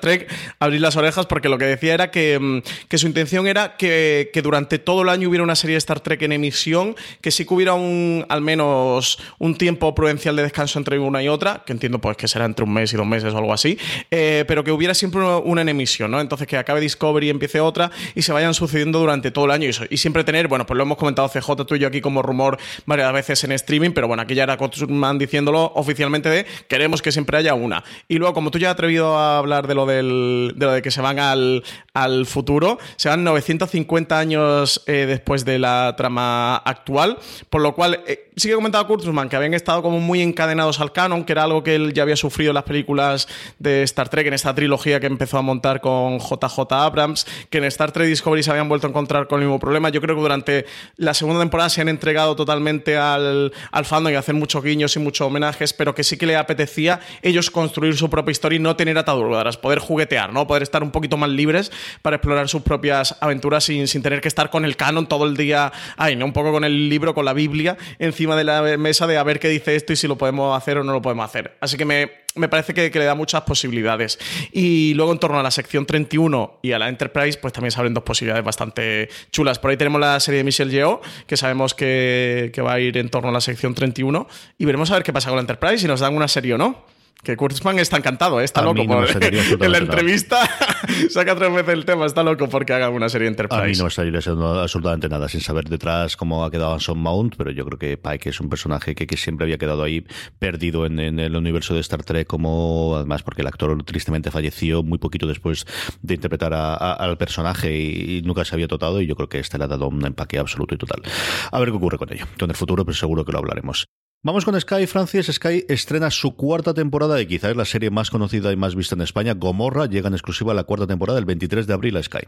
[SPEAKER 2] Abrir las orejas, porque lo que decía era que, mm, su intención era que, durante todo el año hubiera una serie de Star Trek en emisión, que sí que hubiera un, al menos un tiempo prudencial de descanso entre una y otra, que entiendo pues que será entre un mes y dos meses o algo así, eh, pero que hubiera siempre una, en emisión, ¿no? Entonces que acabe Discovery y empiece otra y se vayan sucediendo durante todo el año y, siempre tener, bueno, pues lo hemos comentado hace J tú y yo aquí como rumor varias veces en streaming, pero bueno, aquí ya era Kotsuman diciéndolo oficialmente de queremos que siempre haya una. Y luego, como tú ya has atrevido a hablar de lo, de, lo de que se van al, al futuro, se van 950 años eh, después de la trama actual, por lo cual eh, sí que he comentado Kurtzman que habían estado como muy encadenados al canon, que era algo que él ya había sufrido en las películas de Star Trek, en esta trilogía que empezó a montar con JJ Abrams, que en Star Trek Discovery se habían vuelto a encontrar con el mismo problema. Yo creo que durante la segunda temporada se han entregado totalmente al, al fandom y hacer muchos guiños y muchos homenajes, pero que sí que le apetecía ellos construir su propia historia y no tener ataduras, poder juguetear, ¿no? Poder estar un poquito más libres para explorar sus propias aventuras sin, sin tener que estar con el canon todo el día, ahí, ¿no? Un poco con el libro, con la Biblia encima de la mesa de a ver qué dice esto y si lo podemos hacer o no lo podemos hacer. Así que me, me parece que, le da muchas posibilidades. Y luego en torno a la sección 31 y a la Enterprise, pues también se abren dos posibilidades bastante chulas. Por ahí tenemos la serie de Michelle Yeoh, que sabemos que, que va a ir en torno a la sección 31, y veremos a ver qué pasa con la Enterprise, si nos dan una serie o no. Que Kurtzman está encantado, ¿eh? está loco. en la entrevista saca tres veces el tema, está loco porque haga una serie Enterprise.
[SPEAKER 1] A mí no me saliría absolutamente nada sin saber detrás cómo ha quedado Anson Mount, pero yo creo que Pike es un personaje que, que siempre había quedado ahí perdido en, el universo de Star Trek, como además porque el actor tristemente falleció muy poquito después de interpretar al personaje y, nunca se había tratado y yo creo que este le ha dado un empaque absoluto y total. A ver qué ocurre con ello. Con el futuro, pero seguro que lo hablaremos. Vamos con Sky, Francis. Sky estrena su cuarta temporada y quizás es la serie más conocida y más vista en España. Gomorra llega en exclusiva a la cuarta temporada el 23 de abril a Sky.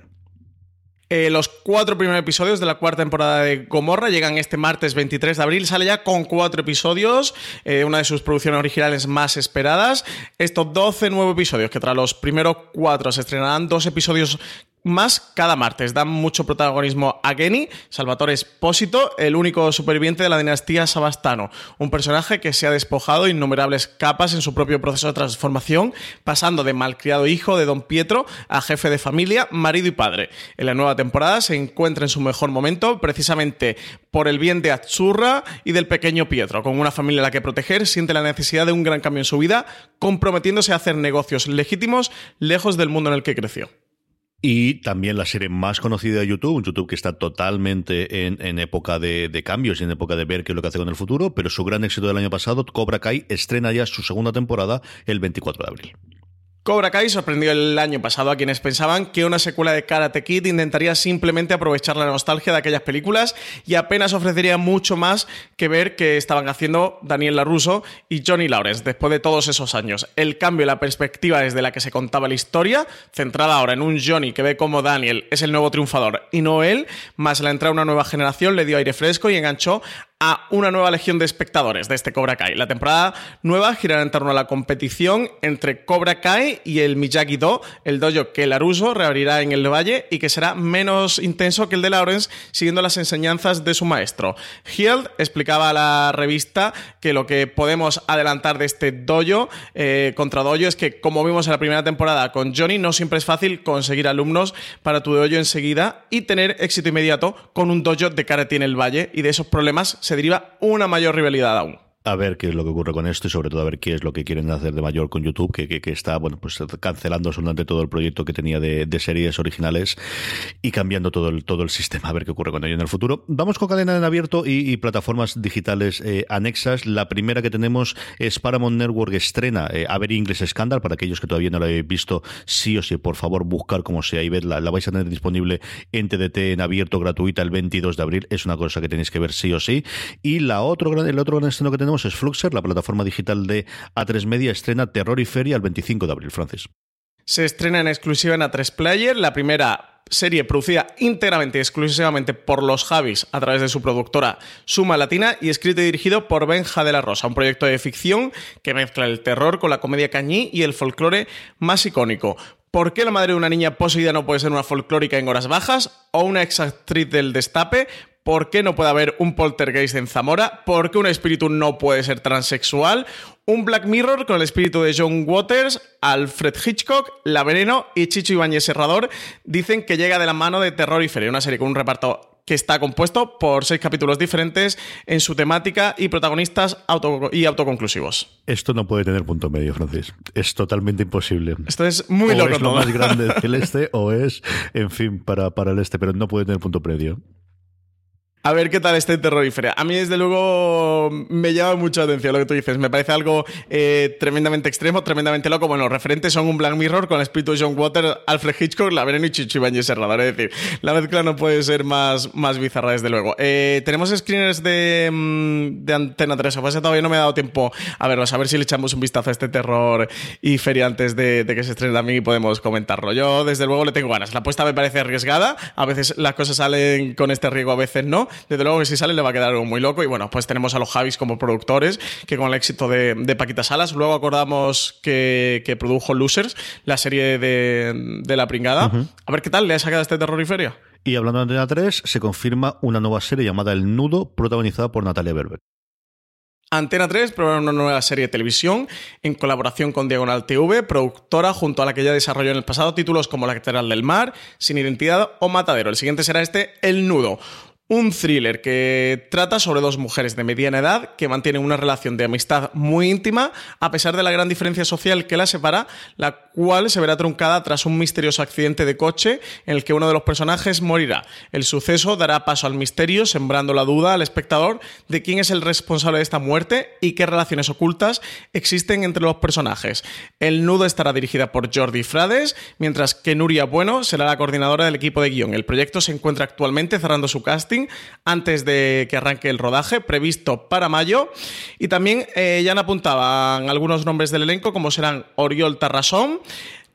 [SPEAKER 2] Eh, los cuatro primeros episodios de la cuarta temporada de Gomorra llegan este martes 23 de abril. Sale ya con cuatro episodios, eh, una de sus producciones originales más esperadas. Estos 12 nuevos episodios, que tras los primeros cuatro se estrenarán dos episodios más cada martes. Dan mucho protagonismo a Geni, Salvatore Espósito, el único superviviente de la dinastía Sabastano, un personaje que se ha despojado innumerables capas en su propio proceso de transformación, pasando de malcriado hijo de don Pietro a jefe de familia, marido y padre. En la nueva temporada se encuentra en su mejor momento, precisamente por el bien de Azzurra y del pequeño Pietro. Con una familia a la que proteger, siente la necesidad de un gran cambio en su vida, comprometiéndose a hacer negocios legítimos lejos del mundo en el que creció.
[SPEAKER 1] Y también la serie más conocida de YouTube, un YouTube que está totalmente en, época de, de, cambios y en época de ver qué es lo que hace con el futuro, pero su gran éxito del año pasado, Cobra Kai, estrena ya su segunda temporada el 24 de abril.
[SPEAKER 2] Cobra Kai sorprendió el año pasado a quienes pensaban que una secuela de Karate Kid intentaría simplemente aprovechar la nostalgia de aquellas películas y apenas ofrecería mucho más que ver que estaban haciendo Daniel LaRusso y Johnny Lawrence después de todos esos años. El cambio en la perspectiva desde la que se contaba la historia, centrada ahora en un Johnny que ve como Daniel es el nuevo triunfador y no él, más la entrada de una nueva generación le dio aire fresco y enganchó a una nueva legión de espectadores de este Cobra Kai. La temporada nueva girará en torno a la competición entre Cobra Kai y el Miyagi-Do, el dojo que Laruso reabrirá en el Valle y que será menos intenso que el de Lawrence, siguiendo las enseñanzas de su maestro. Hield explicaba a la revista que lo que podemos adelantar de este dojo eh, contra dojo es que, como vimos en la primera temporada con Johnny, no siempre es fácil conseguir alumnos para tu dojo enseguida y tener éxito inmediato con un dojo de karate en el Valle y de esos problemas se deriva una mayor rivalidad aún
[SPEAKER 1] a ver qué es lo que ocurre con esto y sobre todo a ver qué es lo que quieren hacer de mayor con YouTube, que, que, está bueno pues cancelando solamente todo el proyecto que tenía de, series originales y cambiando todo el, todo el sistema, a ver qué ocurre con ello en el futuro. Vamos con cadena en abierto y, plataformas digitales eh, anexas. La primera que tenemos es Paramount Network estrena eh, A ver English Scandal, para aquellos que todavía no la habéis visto, sí o sí, por favor, buscar como sea y verla. La vais a tener disponible en TDT en abierto gratuita el 22 de abril. Es una cosa que tenéis que ver sí o sí. Y la otro, el otro gran estreno que tenemos es Fluxer, la plataforma digital de A3 Media, estrena Terror y Feria el 25 de abril, Francis.
[SPEAKER 2] Se estrena en exclusiva en A3 Player, la primera serie producida íntegramente y exclusivamente por los Javis a través de su productora Suma Latina y escrito y dirigido por Benja de la Rosa, un proyecto de ficción que mezcla el terror con la comedia cañí y el folclore más icónico. ¿Por qué la madre de una niña poseída no puede ser una folclórica en horas bajas o una ex actriz del destape? ¿Por qué no puede haber un poltergeist en Zamora? ¿Por qué un espíritu no puede ser transexual? Un Black Mirror con el espíritu de John Waters, Alfred Hitchcock, La Veneno y Chicho Ibáñez Serrador dicen que llega de la mano de Terror y Feria, una serie con un reparto que está compuesto por seis capítulos diferentes en su temática y protagonistas y autoconclusivos.
[SPEAKER 1] Esto no puede tener punto medio, Francis. Es totalmente imposible.
[SPEAKER 2] Esto es muy
[SPEAKER 1] o
[SPEAKER 2] loco.
[SPEAKER 1] Es lo más grande del este o es, en fin, para, para el este, pero no puede tener punto medio.
[SPEAKER 2] A ver qué tal este terrorífera. A mí, desde luego, me llama mucha atención lo que tú dices. Me parece algo eh, tremendamente extremo, tremendamente loco. Bueno, los referentes son un Black Mirror con el espíritu de John Water, Alfred Hitchcock, La Veneno y Chicho Ibáñez Serrador. Es decir, la mezcla no puede ser más, más bizarra, desde luego. Eh, tenemos screeners de, mm, de Antena 3. O pues todavía no me ha dado tiempo a verlos. A ver si le echamos un vistazo a este terror y feria antes de, que se estrene también y podemos comentarlo. Yo, desde luego, le tengo ganas. La apuesta me parece arriesgada. A veces las cosas salen con este riesgo, a veces no desde luego que si sale le va a quedar algo muy loco. Y bueno, pues tenemos a los Javis como productores, que con el éxito de, Paquita Salas, luego acordamos que, produjo Losers, la serie de, la pringada. A ver qué tal le ha sacado este terror y
[SPEAKER 1] hablando de Antena 3, se confirma una nueva serie llamada El Nudo, protagonizada por Natalia Berber.
[SPEAKER 2] Antena 3 prueba una nueva serie de televisión en colaboración con Diagonal TV, productora junto a la que ya desarrolló en el pasado títulos como La Catedral del Mar, Sin Identidad o Matadero. El siguiente será este, El Nudo, un thriller que trata sobre dos mujeres de mediana edad que mantienen una relación de amistad muy íntima a pesar de la gran diferencia social que las separa, la cual se verá truncada tras un misterioso accidente de coche en el que uno de los personajes morirá. El suceso dará paso al misterio, sembrando la duda al espectador de quién es el responsable de esta muerte y qué relaciones ocultas existen entre los personajes. El nudo estará dirigida por Jordi Frades, mientras que Nuria Bueno será la coordinadora del equipo de guion. El proyecto se encuentra actualmente cerrando su casting antes de que arranque el rodaje, previsto para mayo. Y también eh, ya han apuntaban algunos nombres del elenco, como serán Oriol Tarrasón,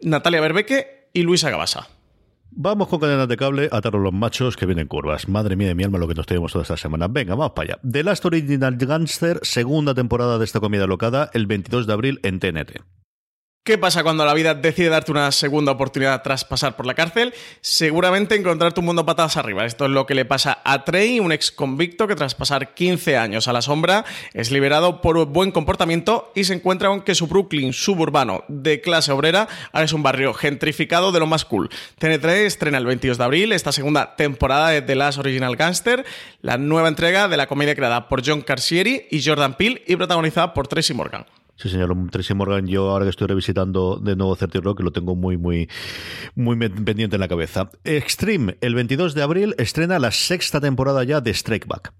[SPEAKER 2] Natalia Berbeque y Luisa Gabasa.
[SPEAKER 1] Vamos con cadenas de cable, ataros los machos que vienen curvas. Madre mía de mi alma lo que nos tenemos toda esta semana. Venga, vamos para allá. The Last Original Gangster, segunda temporada de esta comida locada, el 22 de abril en TNT.
[SPEAKER 2] ¿Qué pasa cuando la vida decide darte una segunda oportunidad tras pasar por la cárcel? Seguramente encontrarte un mundo patadas arriba. Esto es lo que le pasa a Trey, un ex convicto que tras pasar 15 años a la sombra es liberado por buen comportamiento y se encuentra con que su Brooklyn suburbano de clase obrera es un barrio gentrificado de lo más cool. TN3 estrena el 22 de abril esta segunda temporada de The Last Original Gangster, la nueva entrega de la comedia creada por John Carcieri y Jordan Peele y protagonizada por Tracy Morgan.
[SPEAKER 1] Sí, señor. Tracy Morgan, yo ahora que estoy revisitando de nuevo 30 Rock, lo tengo muy, muy, muy pendiente en la cabeza. Extreme, el 22 de abril, estrena la sexta temporada ya de Strike Back.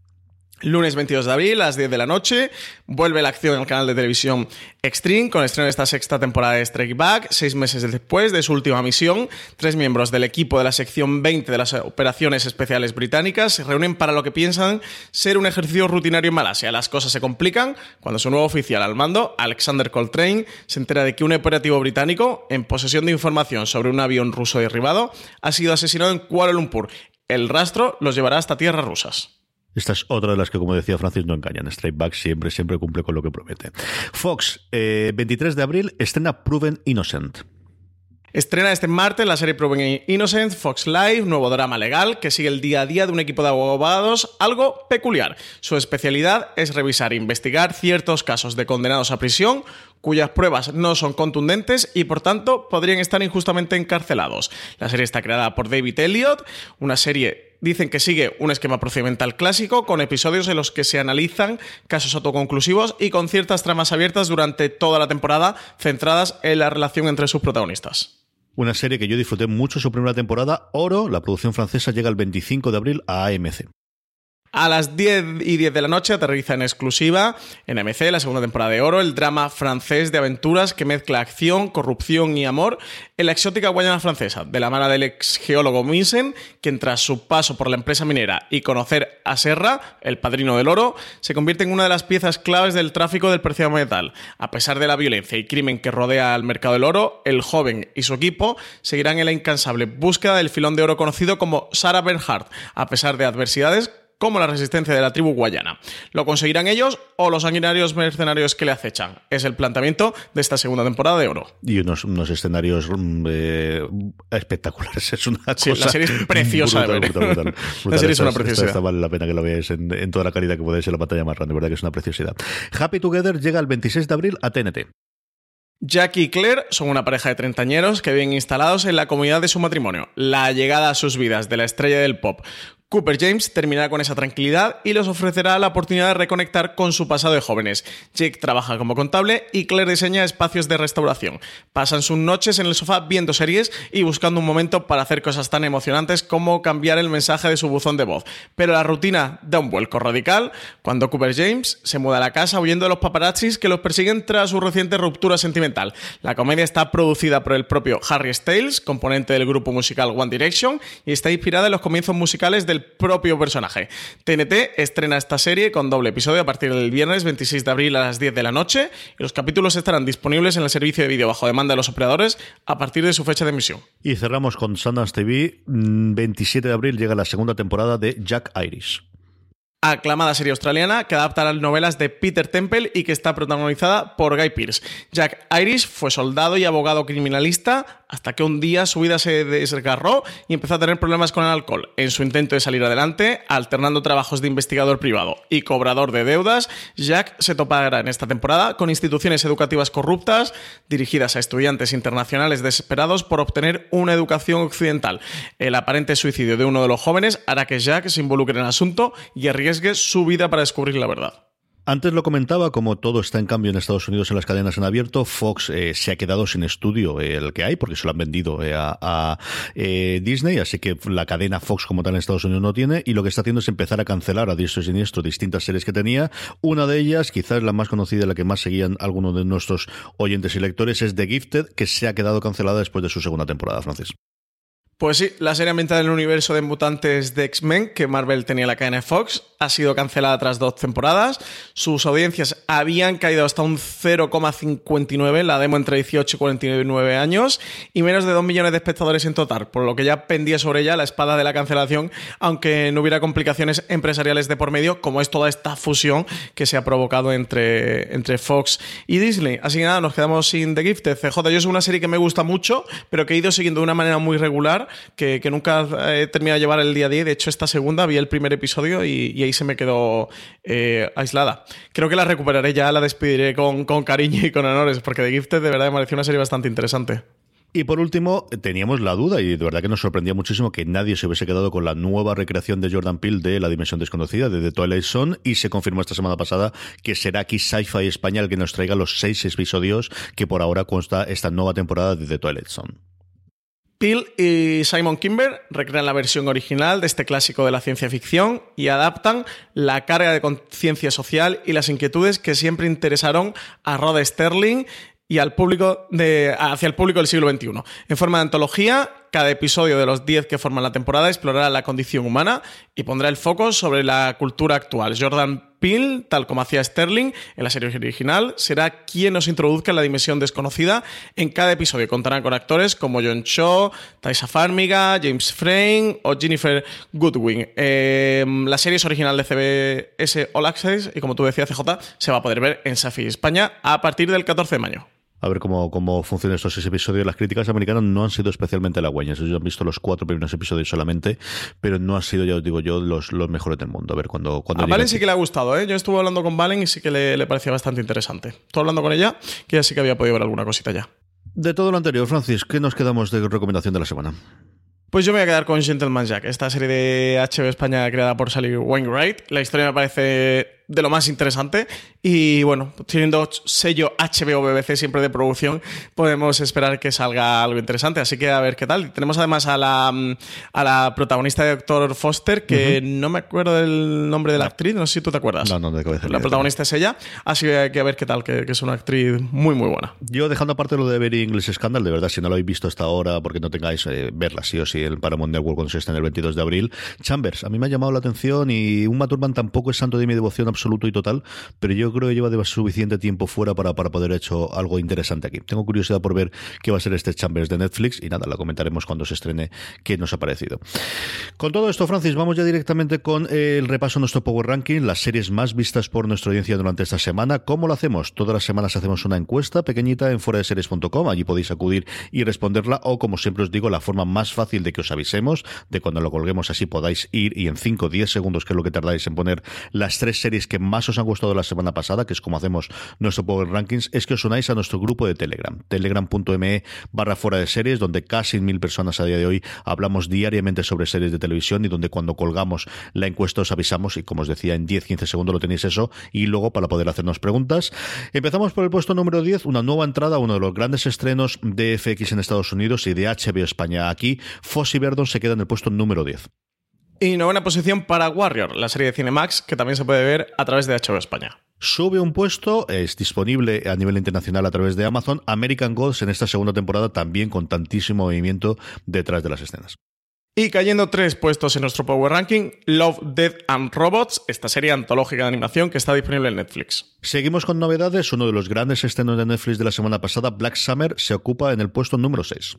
[SPEAKER 2] Lunes 22 de abril, a las 10 de la noche, vuelve la acción al canal de televisión Extreme con estreno de esta sexta temporada de Strike Back, seis meses después de su última misión. Tres miembros del equipo de la sección 20 de las operaciones especiales británicas se reúnen para lo que piensan ser un ejercicio rutinario en Malasia. Las cosas se complican cuando su nuevo oficial al mando, Alexander Coltrane, se entera de que un operativo británico, en posesión de información sobre un avión ruso derribado, ha sido asesinado en Kuala Lumpur. El rastro los llevará hasta tierras rusas.
[SPEAKER 1] Esta es otra de las que, como decía Francis, no engañan. Straight Back siempre, siempre cumple con lo que promete. Fox, 23 eh, de abril, estrena Proven Innocent.
[SPEAKER 2] Estrena este martes la serie Proven Innocent, Fox Live, nuevo drama legal que sigue el día a día de un equipo de abogados algo peculiar. Su especialidad es revisar e investigar ciertos casos de condenados a prisión cuyas pruebas no son contundentes y por tanto podrían estar injustamente encarcelados. La serie está creada por David Elliott, una serie dicen que sigue un esquema procedimental clásico con episodios en los que se analizan casos autoconclusivos y con ciertas tramas abiertas durante toda la temporada centradas en la relación entre sus protagonistas.
[SPEAKER 1] Una serie que yo disfruté mucho su primera temporada, Oro, la producción francesa llega el 25 de abril a AMC.
[SPEAKER 2] A las 10 y 10 de la noche aterriza en exclusiva en MC, la segunda temporada de Oro, el drama francés de aventuras que mezcla acción, corrupción y amor en la exótica Guayana francesa, de la mano del ex geólogo Minsen, quien tras su paso por la empresa minera y conocer a Serra, el padrino del oro, se convierte en una de las piezas claves del tráfico del preciado metal. A pesar de la violencia y crimen que rodea al mercado del oro, el joven y su equipo seguirán en la incansable búsqueda del filón de oro conocido como Sarah Bernhardt, a pesar de adversidades como la resistencia de la tribu guayana. ¿Lo conseguirán ellos o los sanguinarios mercenarios que le acechan? Es el planteamiento de esta segunda temporada de Oro.
[SPEAKER 1] Y unos, escenarios mm, eh, espectaculares. Es una
[SPEAKER 2] sí, la serie es preciosa de ver. la serie es una preciosidad.
[SPEAKER 1] vale la pena que lo veáis en, toda la calidad que podéis en la pantalla más grande. verdad que es una preciosidad. Happy Together llega el 26 de abril a TNT.
[SPEAKER 2] Jackie y Claire son una pareja de treintañeros que viven instalados en la comunidad de su matrimonio. La llegada a sus vidas de la estrella del pop Cooper James terminará con esa tranquilidad y les ofrecerá la oportunidad de reconectar con su pasado de jóvenes. Jake trabaja como contable y Claire diseña espacios de restauración. Pasan sus noches en el sofá viendo series y buscando un momento para hacer cosas tan emocionantes como cambiar el mensaje de su buzón de voz. Pero la rutina da un vuelco radical cuando Cooper James se muda a la casa huyendo de los paparazzis que los persiguen tras su reciente ruptura sentimental. La comedia está producida por el propio Harry Styles, componente del grupo musical One Direction, y está inspirada en los comienzos musicales del propio personaje. TNT estrena esta serie con doble episodio a partir del viernes 26 de abril a las 10 de la noche y los capítulos estarán disponibles en el servicio de vídeo bajo demanda de los operadores a partir de su fecha de emisión.
[SPEAKER 1] Y cerramos con Sundance TV. 27 mm, de abril llega la segunda temporada de Jack Iris
[SPEAKER 2] aclamada serie australiana que adapta las novelas de Peter Temple y que está protagonizada por Guy Pearce. Jack Iris fue soldado y abogado criminalista hasta que un día su vida se desgarró y empezó a tener problemas con el alcohol. En su intento de salir adelante, alternando trabajos de investigador privado y cobrador de deudas, Jack se topará en esta temporada con instituciones educativas corruptas dirigidas a estudiantes internacionales desesperados por obtener una educación occidental. El aparente suicidio de uno de los jóvenes hará que Jack se involucre en el asunto y arriesgue su vida para descubrir la verdad.
[SPEAKER 1] Antes lo comentaba, como todo está en cambio en Estados Unidos en las cadenas en abierto, Fox eh, se ha quedado sin estudio eh, el que hay, porque se lo han vendido eh, a, Disney, así que la cadena Fox como tal en Estados Unidos no tiene, y lo que está haciendo es empezar a cancelar a diestro y siniestro distintas series que tenía. Una de ellas, quizás la más conocida, la que más seguían algunos de nuestros oyentes y lectores, es The Gifted, que se ha quedado cancelada después de su segunda temporada, Francis.
[SPEAKER 2] Pues sí, la serie ambientada en el universo de mutantes de X-Men que Marvel tenía la cadena Fox ha sido cancelada tras dos temporadas. Sus audiencias habían caído hasta un 0,59, la demo entre 18 y 49 años, y menos de 2 millones de espectadores en total, por lo que ya pendía sobre ella la espada de la cancelación, aunque no hubiera complicaciones empresariales de por medio, como es toda esta fusión que se ha provocado entre, entre Fox y Disney. Así que nada, nos quedamos sin The Gifted. CJ, yo es una serie que me gusta mucho, pero que he ido siguiendo de una manera muy regular, que, nunca he terminado de llevar el día a día. De hecho, esta segunda vi el primer episodio y, ahí se me quedó eh, aislada. Creo que la recuperaré ya, la despediré con, con cariño y con honores, porque The Gifted de verdad me pareció una serie bastante interesante.
[SPEAKER 1] Y por último, teníamos la duda, y de verdad que nos sorprendía muchísimo que nadie se hubiese quedado con la nueva recreación de Jordan Peele de La Dimensión Desconocida, de The Twilight Zone, y se confirmó esta semana pasada que será aquí Sci-Fi España el que nos traiga los seis episodios que por ahora consta esta nueva temporada de The Twilight Zone.
[SPEAKER 2] Peele y Simon Kimber recrean la versión original de este clásico de la ciencia ficción y adaptan la carga de conciencia social y las inquietudes que siempre interesaron a Rod Sterling y al público de, hacia el público del siglo XXI. En forma de antología, cada episodio de los 10 que forman la temporada explorará la condición humana y pondrá el foco sobre la cultura actual. Jordan Peele, tal como hacía Sterling en la serie original, será quien nos introduzca en la dimensión desconocida en cada episodio. Contarán con actores como John Cho, Taisa Farmiga, James Frame o Jennifer Goodwin. Eh, la serie es original de CBS All Access y como tú decías, CJ, se va a poder ver en Safi España a partir del 14 de mayo
[SPEAKER 1] a ver cómo, cómo funcionan estos seis episodios. Las críticas americanas no han sido especialmente halagüeñas. Ellos han visto los cuatro primeros episodios solamente, pero no han sido, ya os digo yo, los, los mejores del mundo. A ver cuando. cuando
[SPEAKER 2] a Valen sí que le ha gustado, ¿eh? Yo estuve hablando con Valen y sí que le, le parecía bastante interesante. Estuve hablando con ella, que ya sí que había podido ver alguna cosita ya.
[SPEAKER 1] De todo lo anterior, Francis, ¿qué nos quedamos de recomendación de la semana?
[SPEAKER 2] Pues yo me voy a quedar con Gentleman Jack, esta serie de HBO España creada por Sally Wainwright. La historia me parece de lo más interesante. Y bueno, teniendo sello HBO BBC siempre de producción, podemos esperar que salga algo interesante. Así que a ver qué tal. Tenemos además a la, mm, a la protagonista de Doctor Foster, que no me acuerdo del nombre de la actriz, no sé si tú te acuerdas.
[SPEAKER 1] No, no, de
[SPEAKER 2] La protagonista es ella, así que que ver qué tal, que, es una actriz muy, muy buena.
[SPEAKER 1] Yo dejando aparte lo de Very English Scandal, de verdad, si no lo habéis visto hasta ahora, porque no tengáis eh, verla sí o sí el Paramount Network cuando se está en el 22 de abril. Chambers, a mí me ha llamado la atención y un Maturban tampoco es santo de mi devoción absoluto y total, pero yo creo que lleva suficiente tiempo fuera para, para poder hecho algo interesante aquí. Tengo curiosidad por ver qué va a ser este Chambers de Netflix y nada, la comentaremos cuando se estrene qué nos ha parecido. Con todo esto, Francis, vamos ya directamente con el repaso de nuestro Power Ranking, las series más vistas por nuestra audiencia durante esta semana. ¿Cómo lo hacemos? Todas las semanas hacemos una encuesta pequeñita en foradeseries.com, allí podéis acudir y responderla o como siempre os digo, la forma más fácil de que os avisemos, de cuando lo colguemos así podáis ir y en 5 o 10 segundos, que es lo que tardáis en poner las tres series que más os han gustado la semana pasada, que es como hacemos nuestro Power Rankings, es que os unáis a nuestro grupo de Telegram, telegram.me barra fuera de series, donde casi mil personas a día de hoy hablamos diariamente sobre series de televisión y donde cuando colgamos la encuesta os avisamos y como os decía, en 10-15 segundos lo tenéis eso y luego para poder hacernos preguntas. Empezamos por el puesto número 10, una nueva entrada, uno de los grandes estrenos de FX en Estados Unidos y de HBO España aquí. Fossy Verdon se queda en el puesto número 10.
[SPEAKER 2] Y novena posición para Warrior, la serie de Cinemax, que también se puede ver a través de HBO España.
[SPEAKER 1] Sube un puesto, es disponible a nivel internacional a través de Amazon. American Gods en esta segunda temporada también con tantísimo movimiento detrás de las escenas.
[SPEAKER 2] Y cayendo tres puestos en nuestro Power Ranking, Love, Death and Robots, esta serie antológica de animación que está disponible en Netflix.
[SPEAKER 1] Seguimos con novedades. Uno de los grandes estrenos de Netflix de la semana pasada, Black Summer, se ocupa en el puesto número 6.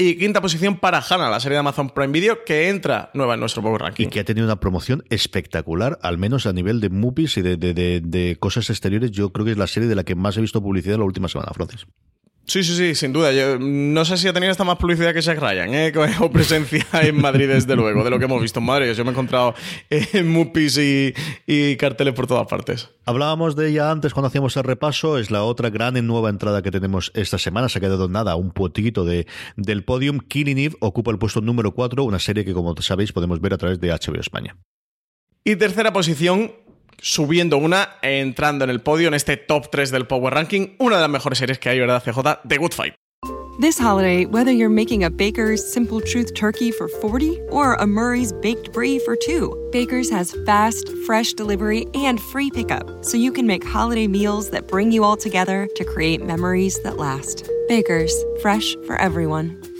[SPEAKER 2] Y quinta posición para Hannah, la serie de Amazon Prime Video, que entra nueva en nuestro Power Ranking.
[SPEAKER 1] Y que ha tenido una promoción espectacular, al menos a nivel de movies y de, de cosas exteriores. Yo creo que es la serie de la que más he visto publicidad en la última semana, Francis.
[SPEAKER 2] Sí, sí, sí, sin duda. Yo no sé si ha tenido esta más publicidad que Jack Ryan, ¿eh? o presencia en Madrid, desde luego, de lo que hemos visto en Madrid. Yo me he encontrado en Mupis y, carteles por todas partes.
[SPEAKER 1] Hablábamos de ella antes cuando hacíamos el repaso. Es la otra gran y nueva entrada que tenemos esta semana. Se ha quedado nada, un poquito de, del podium. Killing Eve ocupa el puesto número 4, una serie que, como sabéis, podemos ver a través de HBO España.
[SPEAKER 2] Y tercera posición, subiendo una, entrando en el podio en este top 3 del Power Ranking, una de las mejores series que hay, ¿verdad, CJ? The Good Fight.
[SPEAKER 3] This holiday, whether you're making a Baker's Simple Truth turkey for 40 or a Murray's Baked Brie for 2, Baker's has fast, fresh delivery and free pickup, so you can make holiday meals that bring you all together to create memories that last. Baker's, fresh for everyone.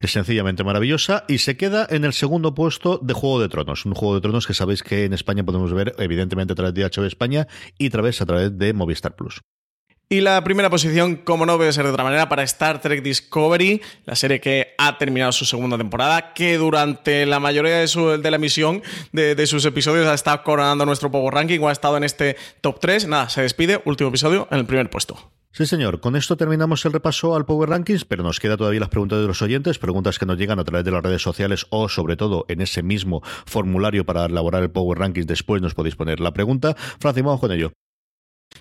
[SPEAKER 1] Es sencillamente maravillosa y se queda en el segundo puesto de Juego de Tronos. Un Juego de Tronos que sabéis que en España podemos ver evidentemente a través de HBO España y a través, a través de Movistar Plus.
[SPEAKER 2] Y la primera posición, como no puede ser de otra manera, para Star Trek Discovery, la serie que ha terminado su segunda temporada, que durante la mayoría de, su, de la emisión de, de, sus episodios ha estado coronando nuestro Power Ranking o ha estado en este top 3. Nada, se despide, último episodio en el primer puesto.
[SPEAKER 1] Sí, señor. Con esto terminamos el repaso al Power Rankings, pero nos queda todavía las preguntas de los oyentes, preguntas que nos llegan a través de las redes sociales o, sobre todo, en ese mismo formulario para elaborar el Power Rankings. Después nos podéis poner la pregunta. Francis, vamos con ello.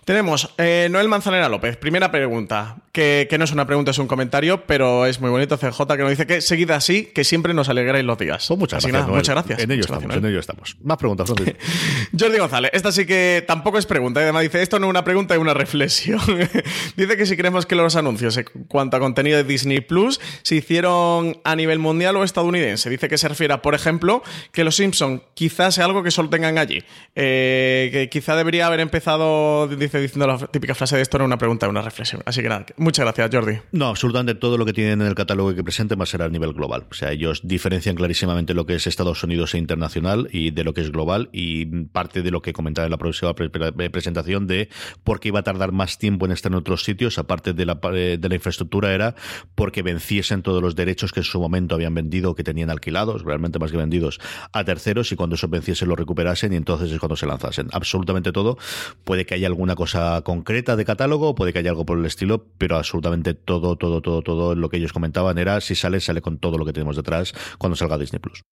[SPEAKER 2] Tenemos eh, Noel Manzanera López. Primera pregunta, que, que, no es una pregunta, es un comentario, pero es muy bonito. CJ que nos dice que seguida así, que siempre nos alegráis los días.
[SPEAKER 1] Pues muchas gracias.
[SPEAKER 2] Nada, muchas gracias.
[SPEAKER 1] En ello
[SPEAKER 2] muchas
[SPEAKER 1] estamos,
[SPEAKER 2] gracias,
[SPEAKER 1] en ello estamos. Más preguntas.
[SPEAKER 2] Jordi González, esta sí que tampoco es pregunta. Además dice, esto no es una pregunta, es una reflexión. dice que si creemos que los anuncios en cuanto a contenido de Disney Plus se hicieron a nivel mundial o estadounidense. Dice que se refiere a, por ejemplo, que los Simpsons quizás sea algo que solo tengan allí. Eh, que quizá debería haber empezado, dice, diciendo la típica frase de esto no una pregunta, una reflexión. Así que nada, muchas gracias, Jordi.
[SPEAKER 1] No, absolutamente todo lo que tienen en el catálogo que presenten va a ser a nivel global. O sea, ellos diferencian clarísimamente lo que es Estados Unidos e internacional y de lo que es global y parte de lo que comentaba en la próxima pre pre presentación de por qué iba a tardar más tiempo en estar en otros sitios, aparte de la, de la infraestructura, era porque venciesen todos los derechos que en su momento habían vendido que tenían alquilados, realmente más que vendidos, a terceros y cuando eso venciese lo recuperasen y entonces es cuando se lanzasen. Absolutamente todo. Puede que haya alguna cosa concreta de catálogo, puede que haya algo por el estilo, pero absolutamente todo, todo, todo, todo lo que ellos comentaban era si sale, sale con todo lo que tenemos detrás cuando salga Disney Plus.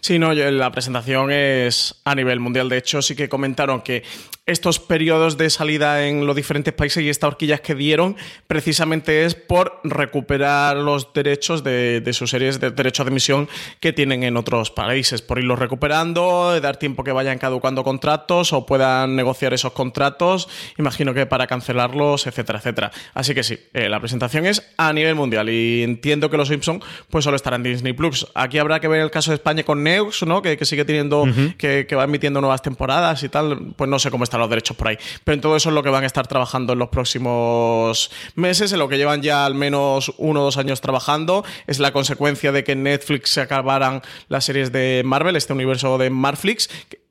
[SPEAKER 2] Sí, no, la presentación es a nivel mundial. De hecho, sí que comentaron que estos periodos de salida en los diferentes países y estas horquillas que dieron precisamente es por recuperar los derechos de, sus series de derechos de emisión que tienen en otros países, por irlos recuperando, dar tiempo que vayan caducando contratos o puedan negociar esos contratos, imagino que para cancelarlos, etcétera, etcétera. Así que sí, eh, la presentación es a nivel mundial y entiendo que los Simpsons pues solo estarán en Disney Plus. Aquí habrá que ver el caso de España con Neus, ¿no? Que, que sigue teniendo, uh -huh. que, que va emitiendo nuevas temporadas y tal, pues no sé cómo está los derechos por ahí. Pero en todo eso es lo que van a estar trabajando en los próximos meses, en lo que llevan ya al menos uno o dos años trabajando. Es la consecuencia de que en Netflix se acabaran las series de Marvel, este universo de Marflix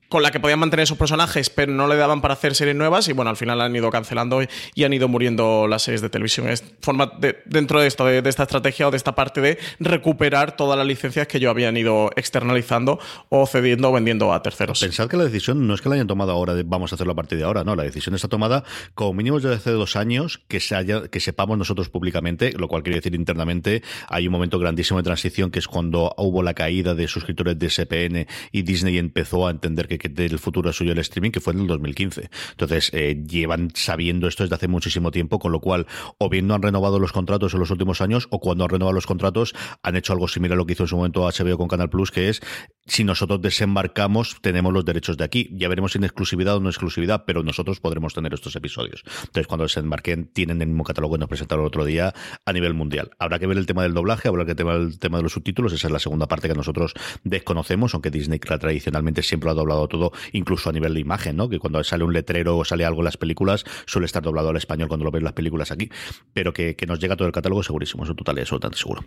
[SPEAKER 2] con la que podían mantener esos personajes, pero no le daban para hacer series nuevas y bueno, al final han ido cancelando y, han ido muriendo las series de televisión. Es forma de, dentro de esto, de, esta estrategia o de esta parte de recuperar todas las licencias que yo habían ido externalizando o cediendo o vendiendo a terceros.
[SPEAKER 1] Pensad que la decisión no es que la hayan tomado ahora vamos a hacerlo a partir de ahora, no, la decisión está tomada como mínimo desde hace dos años que se haya, que sepamos nosotros públicamente, lo cual quiere decir internamente, hay un momento grandísimo de transición que es cuando hubo la caída de suscriptores de SPN y Disney empezó a entender que que del futuro suyo el streaming, que fue en el 2015. Entonces, eh, llevan sabiendo esto desde hace muchísimo tiempo, con lo cual, o bien no han renovado los contratos en los últimos años, o cuando han renovado los contratos, han hecho algo similar a lo que hizo en su momento HBO con Canal Plus, que es, si nosotros desembarcamos, tenemos los derechos de aquí. Ya veremos si en exclusividad o no exclusividad, pero nosotros podremos tener estos episodios. Entonces, cuando desembarquen, tienen el mismo catálogo que nos presentaron el otro día a nivel mundial. Habrá que ver el tema del doblaje, habrá que ver el tema de los subtítulos, esa es la segunda parte que nosotros desconocemos, aunque Disney tradicionalmente siempre ha doblado todo, incluso a nivel de imagen, ¿no? Que cuando sale un letrero o sale algo en las películas, suele estar doblado al español cuando lo ves las películas aquí, pero que, que nos llega todo el catálogo segurísimo, eso total y absolutamente seguro.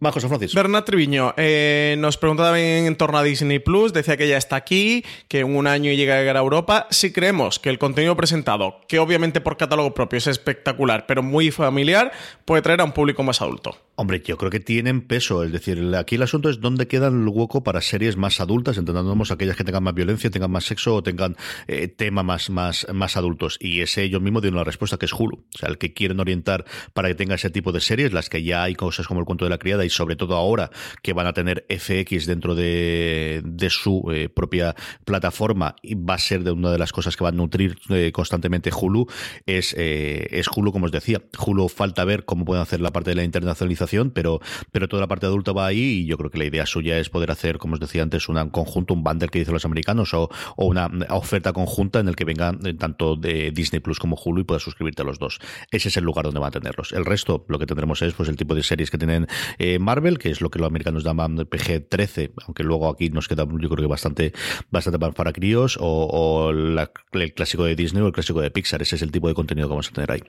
[SPEAKER 1] Más José Francisco.
[SPEAKER 2] Bernat Triviño eh, nos pregunta también en torno a Disney Plus. Decía que ya está aquí, que en un año llega a llegar a Europa. Si creemos que el contenido presentado, que obviamente por catálogo propio es espectacular, pero muy familiar, puede traer a un público más adulto.
[SPEAKER 1] Hombre, yo creo que tienen peso. Es decir, aquí el asunto es dónde queda el hueco para series más adultas, entendamos aquellas que tengan más violencia, tengan más sexo o tengan eh, tema más, más, más adultos. Y ese ellos mismos tienen la respuesta que es Hulu. O sea, el que quieren orientar para que tenga ese tipo de series, las que ya hay cosas como el cuento de la criada y sobre todo ahora que van a tener FX dentro de, de su eh, propia plataforma y va a ser de una de las cosas que va a nutrir eh, constantemente Hulu, es, es Hulu, como os decía. Hulu falta ver cómo pueden hacer la parte de la internacionalización pero, pero toda la parte adulta va ahí y yo creo que la idea suya es poder hacer, como os decía antes, un conjunto, un bundle que dicen los americanos o, una oferta conjunta en el que vengan eh, tanto de Disney Plus como Hulu y puedas suscribirte a los dos. Ese es el lugar donde van a tenerlos. El resto, lo que tendremos es pues el tipo de series que tienen eh, Marvel, que es lo que los americanos llaman PG-13, aunque luego aquí nos queda yo creo que bastante, bastante para críos, o, el clásico de Disney o el clásico de Pixar. Ese es el tipo de contenido que vamos a tener ahí.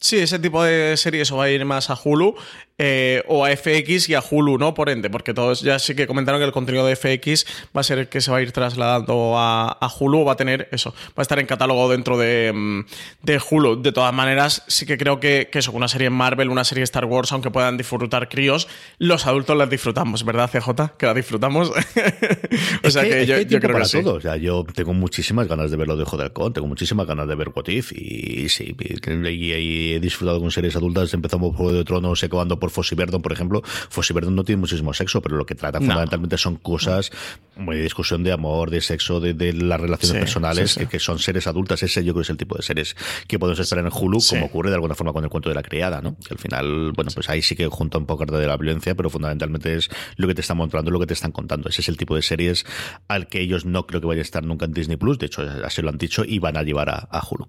[SPEAKER 2] Sí, ese tipo de series o va a ir más a Hulu eh, o a FX y a Hulu, ¿no? Por ende, porque todos ya sí que comentaron que el contenido de FX va a ser el que se va a ir trasladando a, Hulu, va a tener eso, va a estar en catálogo dentro de, mm, de Hulu. De todas maneras, sí que creo que, que, eso, una serie Marvel, una serie Star Wars, aunque puedan disfrutar críos, los adultos las disfrutamos, ¿verdad, CJ? Que la disfrutamos.
[SPEAKER 1] o sea que, yo, creo que sí. O sea, yo tengo muchísimas ganas de ver lo de Joder Con, tengo muchísimas ganas de ver What If y, sí, y, he disfrutado con series adultas, empezamos por Juego de Tronos, acabando por Fossy Verdon, por ejemplo. Fossy Verdon no tiene muchísimo sexo, pero lo que trata fundamentalmente son cosas muy de discusión de amor, de sexo, de, las relaciones personales, Que, son seres adultas. Ese yo creo que es el tipo de seres que podemos esperar en Hulu, como ocurre de alguna forma con el cuento de la criada, ¿no? Que al final, bueno, pues ahí sí que junta un poco de la violencia, pero fundamentalmente es lo que te están mostrando, lo que te están contando. Ese es el tipo de series al que ellos no creo que vaya a estar nunca en Disney Plus. De hecho, así lo han dicho y van a llevar a Hulu.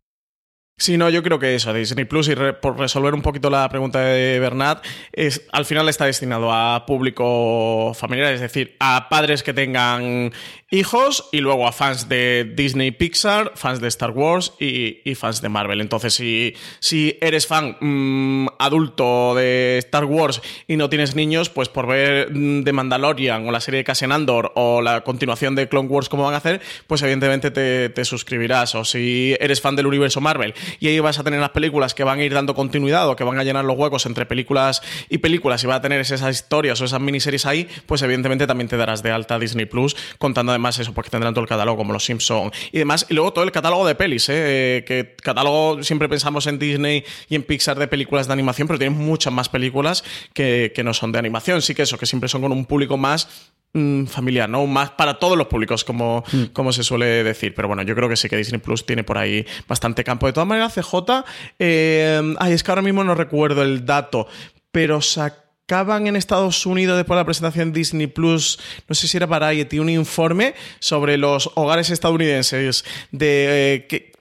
[SPEAKER 2] Sí, no, yo creo que eso, Disney Plus, y por resolver un poquito la pregunta de Bernat, es, al final está destinado a público familiar, es decir, a padres que tengan hijos y luego a fans de Disney Pixar, fans de Star Wars y, fans de Marvel. Entonces, si, si eres fan mm, adulto de Star Wars y no tienes niños, pues por ver mm, The Mandalorian o la serie de Cassian Andor o la continuación de Clone Wars como van a hacer, pues evidentemente te, te suscribirás. O si eres fan del universo Marvel y ahí vas a tener las películas que van a ir dando continuidad o que van a llenar los huecos entre películas y películas y va a tener esas historias o esas miniseries ahí, pues evidentemente también te darás de alta Disney Plus, contando además eso, porque tendrán todo el catálogo como Los Simpson y demás. Y luego todo el catálogo de pelis, ¿eh? que catálogo siempre pensamos en Disney y en Pixar de películas de animación, pero tienen muchas más películas que, que no son de animación. Sí que eso, que siempre son con un público más Mm, familiar, ¿no? Más para todos los públicos, como, mm. como se suele decir. Pero bueno, yo creo que sí que Disney Plus tiene por ahí bastante campo. De todas maneras, CJ, eh, ay, es que ahora mismo no recuerdo el dato, pero sacaban en Estados Unidos después de la presentación Disney Plus, no sé si era para Variety, un informe sobre los hogares estadounidenses de eh, que,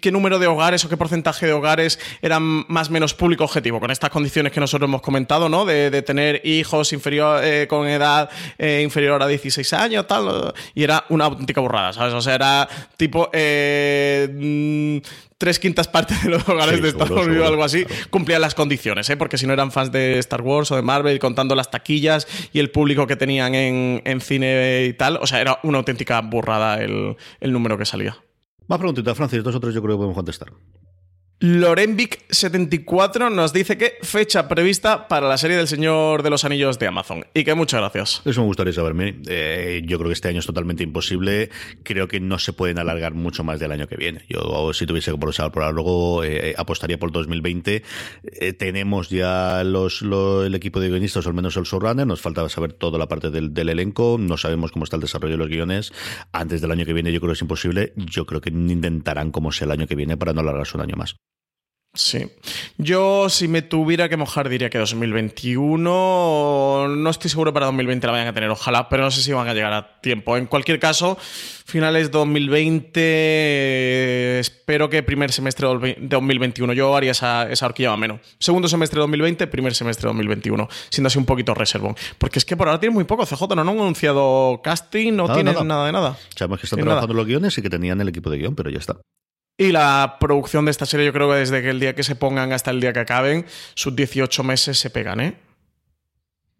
[SPEAKER 2] qué, número de hogares o qué porcentaje de hogares eran más o menos público objetivo, con estas condiciones que nosotros hemos comentado, ¿no? De, tener hijos inferior, eh, con edad eh, inferior a 16 años, tal, y era una auténtica burrada, ¿sabes? O sea, era tipo eh, mm, tres quintas partes de los hogares de Estados Unidos o algo así, cumplían las condiciones, ¿eh? porque si no eran fans de Star Wars o de Marvel, contando las taquillas y el público que tenían en, cine y tal, o sea, era una auténtica burrada el número que salía.
[SPEAKER 1] Más preguntita, Francis, dos otros yo creo que podemos contestar.
[SPEAKER 2] Lorenvic74 nos dice que fecha prevista para la serie del Señor de los Anillos de Amazon. Y que muchas gracias.
[SPEAKER 1] Eso me gustaría saber. Eh, yo creo que este año es totalmente imposible. Creo que no se pueden alargar mucho más del año que viene. Yo, si tuviese que por por algo, eh, apostaría por 2020. Eh, tenemos ya los, el equipo de guionistas, o al menos el showrunner. Nos falta saber toda la parte del, del elenco. No sabemos cómo está el desarrollo de los guiones. Antes del año que viene, yo creo que es imposible. Yo creo que intentarán como sea el año que viene para no alargarse un año más.
[SPEAKER 2] Sí. Yo, si me tuviera que mojar, diría que 2021. No estoy seguro para 2020 la vayan a tener, ojalá, pero no sé si van a llegar a tiempo. En cualquier caso, finales 2020. Espero que primer semestre de 2021. Yo haría esa, esa horquilla más o menos. Segundo semestre de 2020, primer semestre de 2021. Siendo así un poquito reservón. Porque es que por ahora tiene muy poco. CJ no, han anunciado casting, no tienen nada. de nada.
[SPEAKER 1] Sabemos que están trabajando los guiones y que tenían el equipo de guion, pero ya está.
[SPEAKER 2] Y la producción de esta serie, yo creo que desde que el día que se pongan hasta el día que acaben, sus 18 meses se pegan, ¿eh?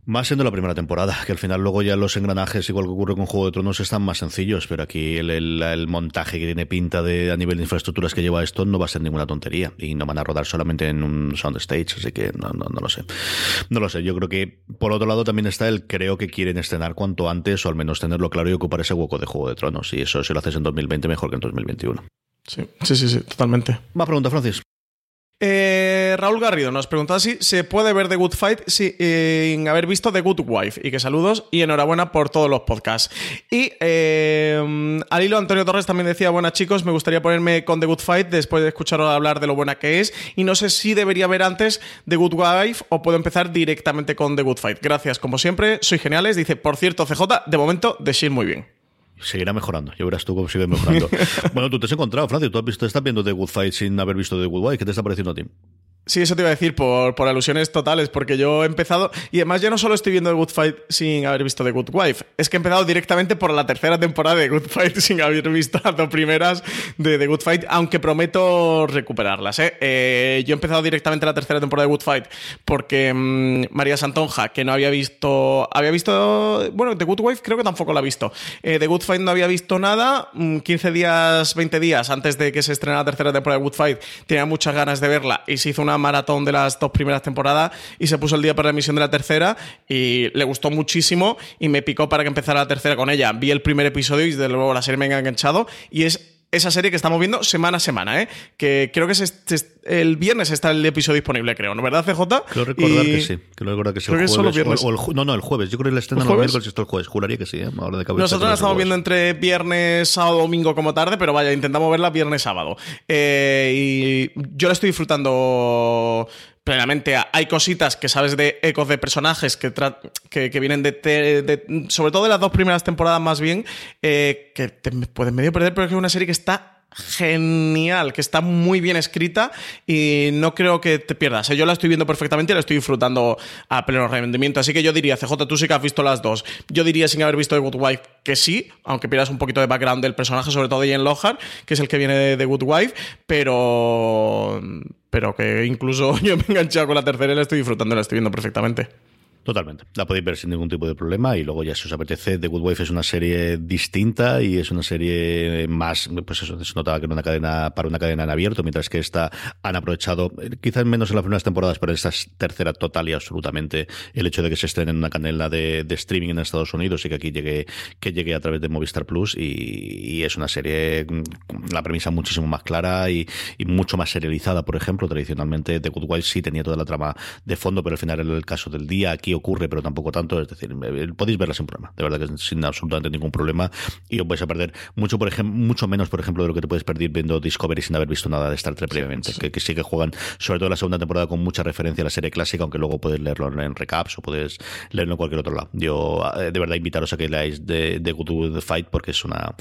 [SPEAKER 1] Más siendo la primera temporada, que al final luego ya los engranajes, igual que ocurre con Juego de Tronos, están más sencillos, pero aquí el, montaje que tiene pinta de a nivel de infraestructuras que lleva esto no va a ser ninguna tontería y no van a rodar solamente en un soundstage, así que no, no, lo sé. No lo sé, yo creo que por otro lado también está el creo que quieren estrenar cuanto antes o al menos tenerlo claro y ocupar ese hueco de Juego de Tronos y eso si lo haces en 2020 mejor que en 2021.
[SPEAKER 2] Sí, sí, sí, sí totalmente.
[SPEAKER 1] Más pregunta, Francis.
[SPEAKER 2] Eh, Raúl Garrido nos pregunta si se puede ver The Good Fight sin haber visto The Good Wife. Y que saludos y enhorabuena por todos los podcasts. Y eh, al hilo, Antonio Torres también decía: Buenas chicos, me gustaría ponerme con The Good Fight después de escucharos hablar de lo buena que es. Y no sé si debería ver antes The Good Wife o puedo empezar directamente con The Good Fight. Gracias, como siempre, soy geniales. Dice: Por cierto, CJ, de momento, de Shin muy bien
[SPEAKER 1] seguirá mejorando. Ya verás tú cómo sigue mejorando. bueno, tú te has encontrado, Francis. Tú has visto, estás viendo The Good Fight sin haber visto The Good Wife. ¿Qué te está pareciendo a ti?
[SPEAKER 2] Sí, eso te iba a decir por, por, alusiones totales, porque yo he empezado, y además ya no solo estoy viendo The Good Fight sin haber visto The Good Wife, es que he empezado directamente por la tercera temporada de Good Fight sin haber visto las dos primeras de The Good Fight, aunque prometo recuperarlas. ¿eh? Eh, yo he empezado directamente la tercera temporada de Good Fight porque mm, María Santonja, que no había visto, había visto, bueno, The Good Wife creo que tampoco la ha visto. Eh, The Good Fight no había visto nada, 15 mm, días, 20 días antes de que se estrene la tercera temporada de Good Fight, tenía muchas ganas de verla y se hizo una maratón de las dos primeras temporadas y se puso el día para la emisión de la tercera y le gustó muchísimo y me picó para que empezara la tercera con ella. Vi el primer episodio y desde luego la serie me ha enganchado y es esa serie que estamos viendo semana a semana, ¿eh? Que creo que el viernes está el episodio disponible, creo, ¿no? ¿Verdad, CJ?
[SPEAKER 1] Creo recordar que sí. Creo recordar que sí.
[SPEAKER 2] el jueves,
[SPEAKER 1] no, no, el jueves. Yo creo que el estreno el miércoles y esto el jueves. Juraría que sí, ¿eh?
[SPEAKER 2] Nosotros la estamos viendo entre viernes, sábado, domingo como tarde, pero vaya, intentamos verla viernes, sábado. Eh, y yo la estoy disfrutando plenamente hay cositas que sabes de ecos de personajes que, que, vienen de, sobre todo de las dos primeras temporadas más bien, eh, que te pueden medio perder, pero es que es una serie que está genial, que está muy bien escrita y no creo que te pierdas. Yo la estoy viendo perfectamente y la estoy disfrutando a pleno rendimiento. Así que yo diría, CJ, tú sí que has visto las dos. Yo diría, sin haber visto The Good Wife, que sí, aunque pierdas un poquito de background del personaje, sobre todo de Ian Lohar, que es el que viene de The Good Wife, pero pero que incluso yo me he enganchado con la tercera y la estoy disfrutando, la estoy viendo perfectamente.
[SPEAKER 1] Totalmente. La podéis ver sin ningún tipo de problema y luego ya si os apetece, The Good Wife es una serie distinta y es una serie más, pues eso, se notaba que era una cadena para una cadena en abierto, mientras que esta han aprovechado, quizás menos en las primeras temporadas, pero en esta tercera total y absolutamente. El hecho de que se estrene en una canela de, streaming en Estados Unidos y que aquí llegue, que llegue a través de Movistar Plus y, es una serie, la premisa muchísimo más clara y, mucho más serializada, por ejemplo, tradicionalmente The Good Wife sí tenía toda la trama de fondo, pero al final era el caso del día, aquí ocurre, pero tampoco tanto. Es decir, eh, podéis verla sin problema, de verdad que sin absolutamente ningún problema. Y os vais a perder mucho, por ejemplo, mucho menos, por ejemplo, de lo que te puedes perder viendo Discovery sin haber visto nada de Star Trek previamente. Que, sí que juegan, sobre todo la segunda temporada, con mucha referencia a la serie clásica, aunque luego puedes leerlo en recaps o puedes leerlo en cualquier otro lado. Yo, eh, de verdad, invitaros a que leáis de, de Good Fight porque es una,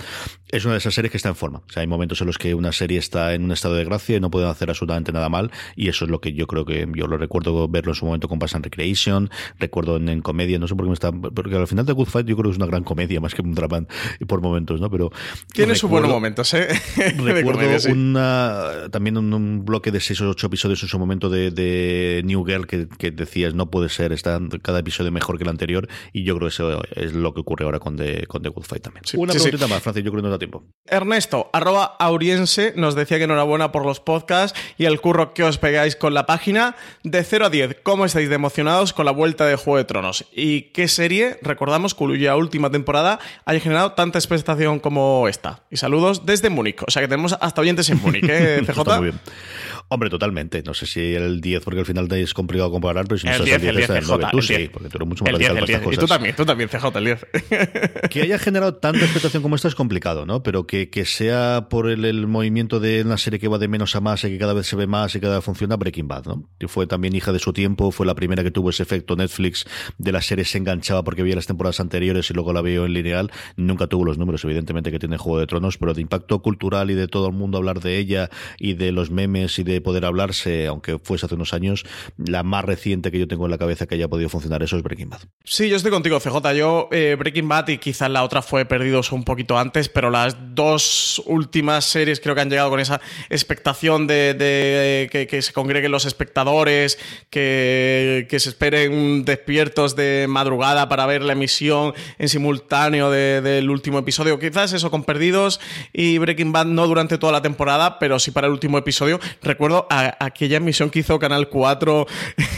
[SPEAKER 1] es una de esas series que está en forma. O sea, hay momentos en los que una serie está en un estado de gracia y no pueden hacer absolutamente nada mal. Y eso es lo que yo creo que yo lo recuerdo verlo en su momento con Pass and Recreation. Recuerdo en, comedia, no sé por qué me está. Porque al final de Good Fight yo creo que es una gran comedia más que un drama por momentos, ¿no? Pero.
[SPEAKER 2] Tiene sus buenos momentos, ¿eh?
[SPEAKER 1] recuerdo una, también un, bloque de seis o ocho episodios en su momento de, New Girl que, que, decías no puede ser, está cada episodio mejor que el anterior. Y yo creo que eso es lo que ocurre ahora con The, con The Good Fight también. una preguntita más, Francis, yo creo que no da tiempo.
[SPEAKER 2] Ernesto, arroba auriense, nos decía que enhorabuena por los podcasts y el curro que os pegáis con la página. De 0 a 10, ¿cómo estáis de emocionados con la vuelta de Juego de Tronos? ¿Y qué serie, recordamos, cuya última temporada haya generado tanta expectación como esta? Y saludos desde Múnich. O sea que tenemos hasta oyentes en Múnich, ¿eh, CJ? muy bien.
[SPEAKER 1] Hombre, totalmente. No sé si el 10, porque al final es complicado comparar, pero si no
[SPEAKER 2] el 10, el 10, el 9.
[SPEAKER 1] Tú sí, porque tú eres mucho más radical
[SPEAKER 2] estas cosas. Y tú también, tú también, CJ, el 10.
[SPEAKER 1] que haya generado tanta expectación como esta es complicado, ¿no? Pero que, que sea por el, el, movimiento de una serie que va de menos a más y que cada vez se ve más y cada vez funciona, Breaking Bad, ¿no? Que fue también hija de su tiempo, fue la primera que tuvo ese efecto Netflix de la serie se enganchaba porque veía las temporadas anteriores y luego la veo en lineal. Nunca tuvo los números, evidentemente, que tiene Juego de Tronos, pero de impacto cultural y de todo el mundo hablar de ella y de los memes y de poder hablarse, aunque fuese hace unos años, la más reciente que yo tengo en la cabeza que haya podido funcionar eso es Breaking Bad.
[SPEAKER 2] Sí, yo estoy contigo, CJ. Yo, eh, Breaking Bad y quizás la otra fue Perdidos un poquito antes, pero las dos últimas series creo que han llegado con esa expectación de, que, se congreguen los espectadores, que, se esperen despiertos de madrugada para ver la emisión en simultáneo del último episodio. Quizás eso con Perdidos y Breaking Bad no durante toda la temporada, pero sí para el último episodio. Recuerdo aquella emisión que hizo Canal 4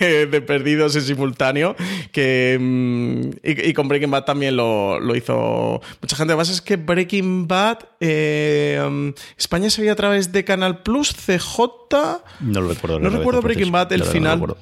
[SPEAKER 2] de, Perdidos en simultáneo, que mm, y, con Breaking Bad también lo, hizo mucha gente. Además es que Breaking Bad, eh, mm, España se veía a través de Canal Plus, CJ.
[SPEAKER 1] No lo recuerdo.
[SPEAKER 2] No recuerdo Breaking Bad, el final. No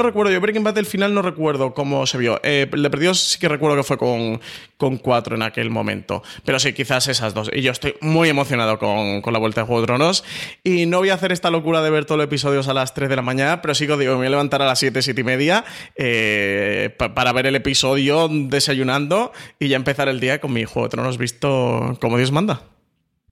[SPEAKER 2] recuerdo, yo Breaking Bad el final no recuerdo cómo se vio. Eh, Le perdió sí que recuerdo que fue con, con cuatro en aquel momento. Pero sí, quizás esas dos. Y yo estoy muy emocionado con, la vuelta de Juego de Tronos. Y no voy a hacer esta locura de ver todos los episodios a las 3 de la mañana, pero sí que digo, me voy a levantar a las 7, 7 y media eh, para ver el episodio desayunando y ya empezar el día con mi Juego de Tronos visto como Dios manda.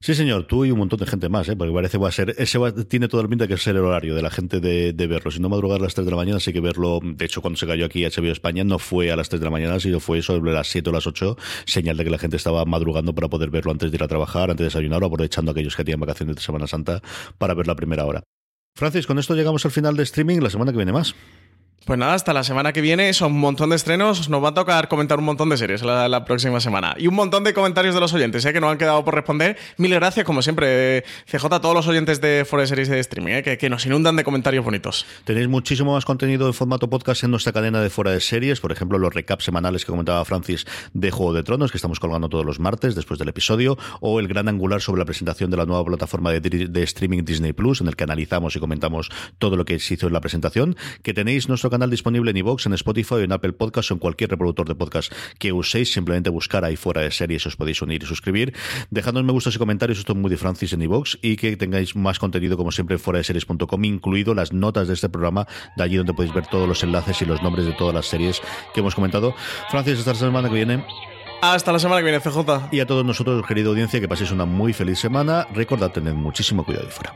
[SPEAKER 1] Sí, señor, tú y un montón de gente más, ¿eh? porque parece que va a ser, ese tiene toda la pinta que es el horario de la gente de, verlo. Si no madrugar a las 3 de la mañana, sí que verlo. De hecho, cuando se cayó aquí HBO España, no fue a las 3 de la mañana, sino fue sobre las 7 o las 8, señal de que la gente estaba madrugando para poder verlo antes de ir a trabajar, antes de desayunar o aprovechando a aquellos que tenían vacaciones de Semana Santa para ver la primera hora. Francis, con esto llegamos al final de streaming, la semana que viene más.
[SPEAKER 2] Pues nada, hasta la semana que viene son un montón de estrenos. Nos va a tocar comentar un montón de series la, próxima semana. Y un montón de comentarios de los oyentes, ¿eh? que nos han quedado por responder. Mil gracias, como siempre, CJ, a todos los oyentes de Fore Series de streaming, ¿eh? que, nos inundan de comentarios bonitos.
[SPEAKER 1] Tenéis muchísimo más contenido en formato podcast en nuestra cadena de Fuera de Series. Por ejemplo, los recaps semanales que comentaba Francis de Juego de Tronos, que estamos colgando todos los martes después del episodio. O el gran angular sobre la presentación de la nueva plataforma de, de streaming Disney Plus, en el que analizamos y comentamos todo lo que se hizo en la presentación. Que tenéis nuestro canal disponible en en Spotify, en Apple Podcast o en cualquier reproductor de podcast que uséis. Simplemente buscar ahí fuera de series, os podéis unir y suscribir. Dejadnos me gustos y comentarios, esto es muy de Francis en iVoox y que tengáis más contenido como siempre en fuera de series.com, incluido las notas de este programa, de allí donde podéis ver todos los enlaces y los nombres de todas las series que hemos comentado. Francis, hasta la semana que viene.
[SPEAKER 2] Hasta la semana que viene, CJ.
[SPEAKER 1] Y a todos nosotros, querida audiencia, que paséis una muy feliz semana. Recordad tener muchísimo cuidado y fuera.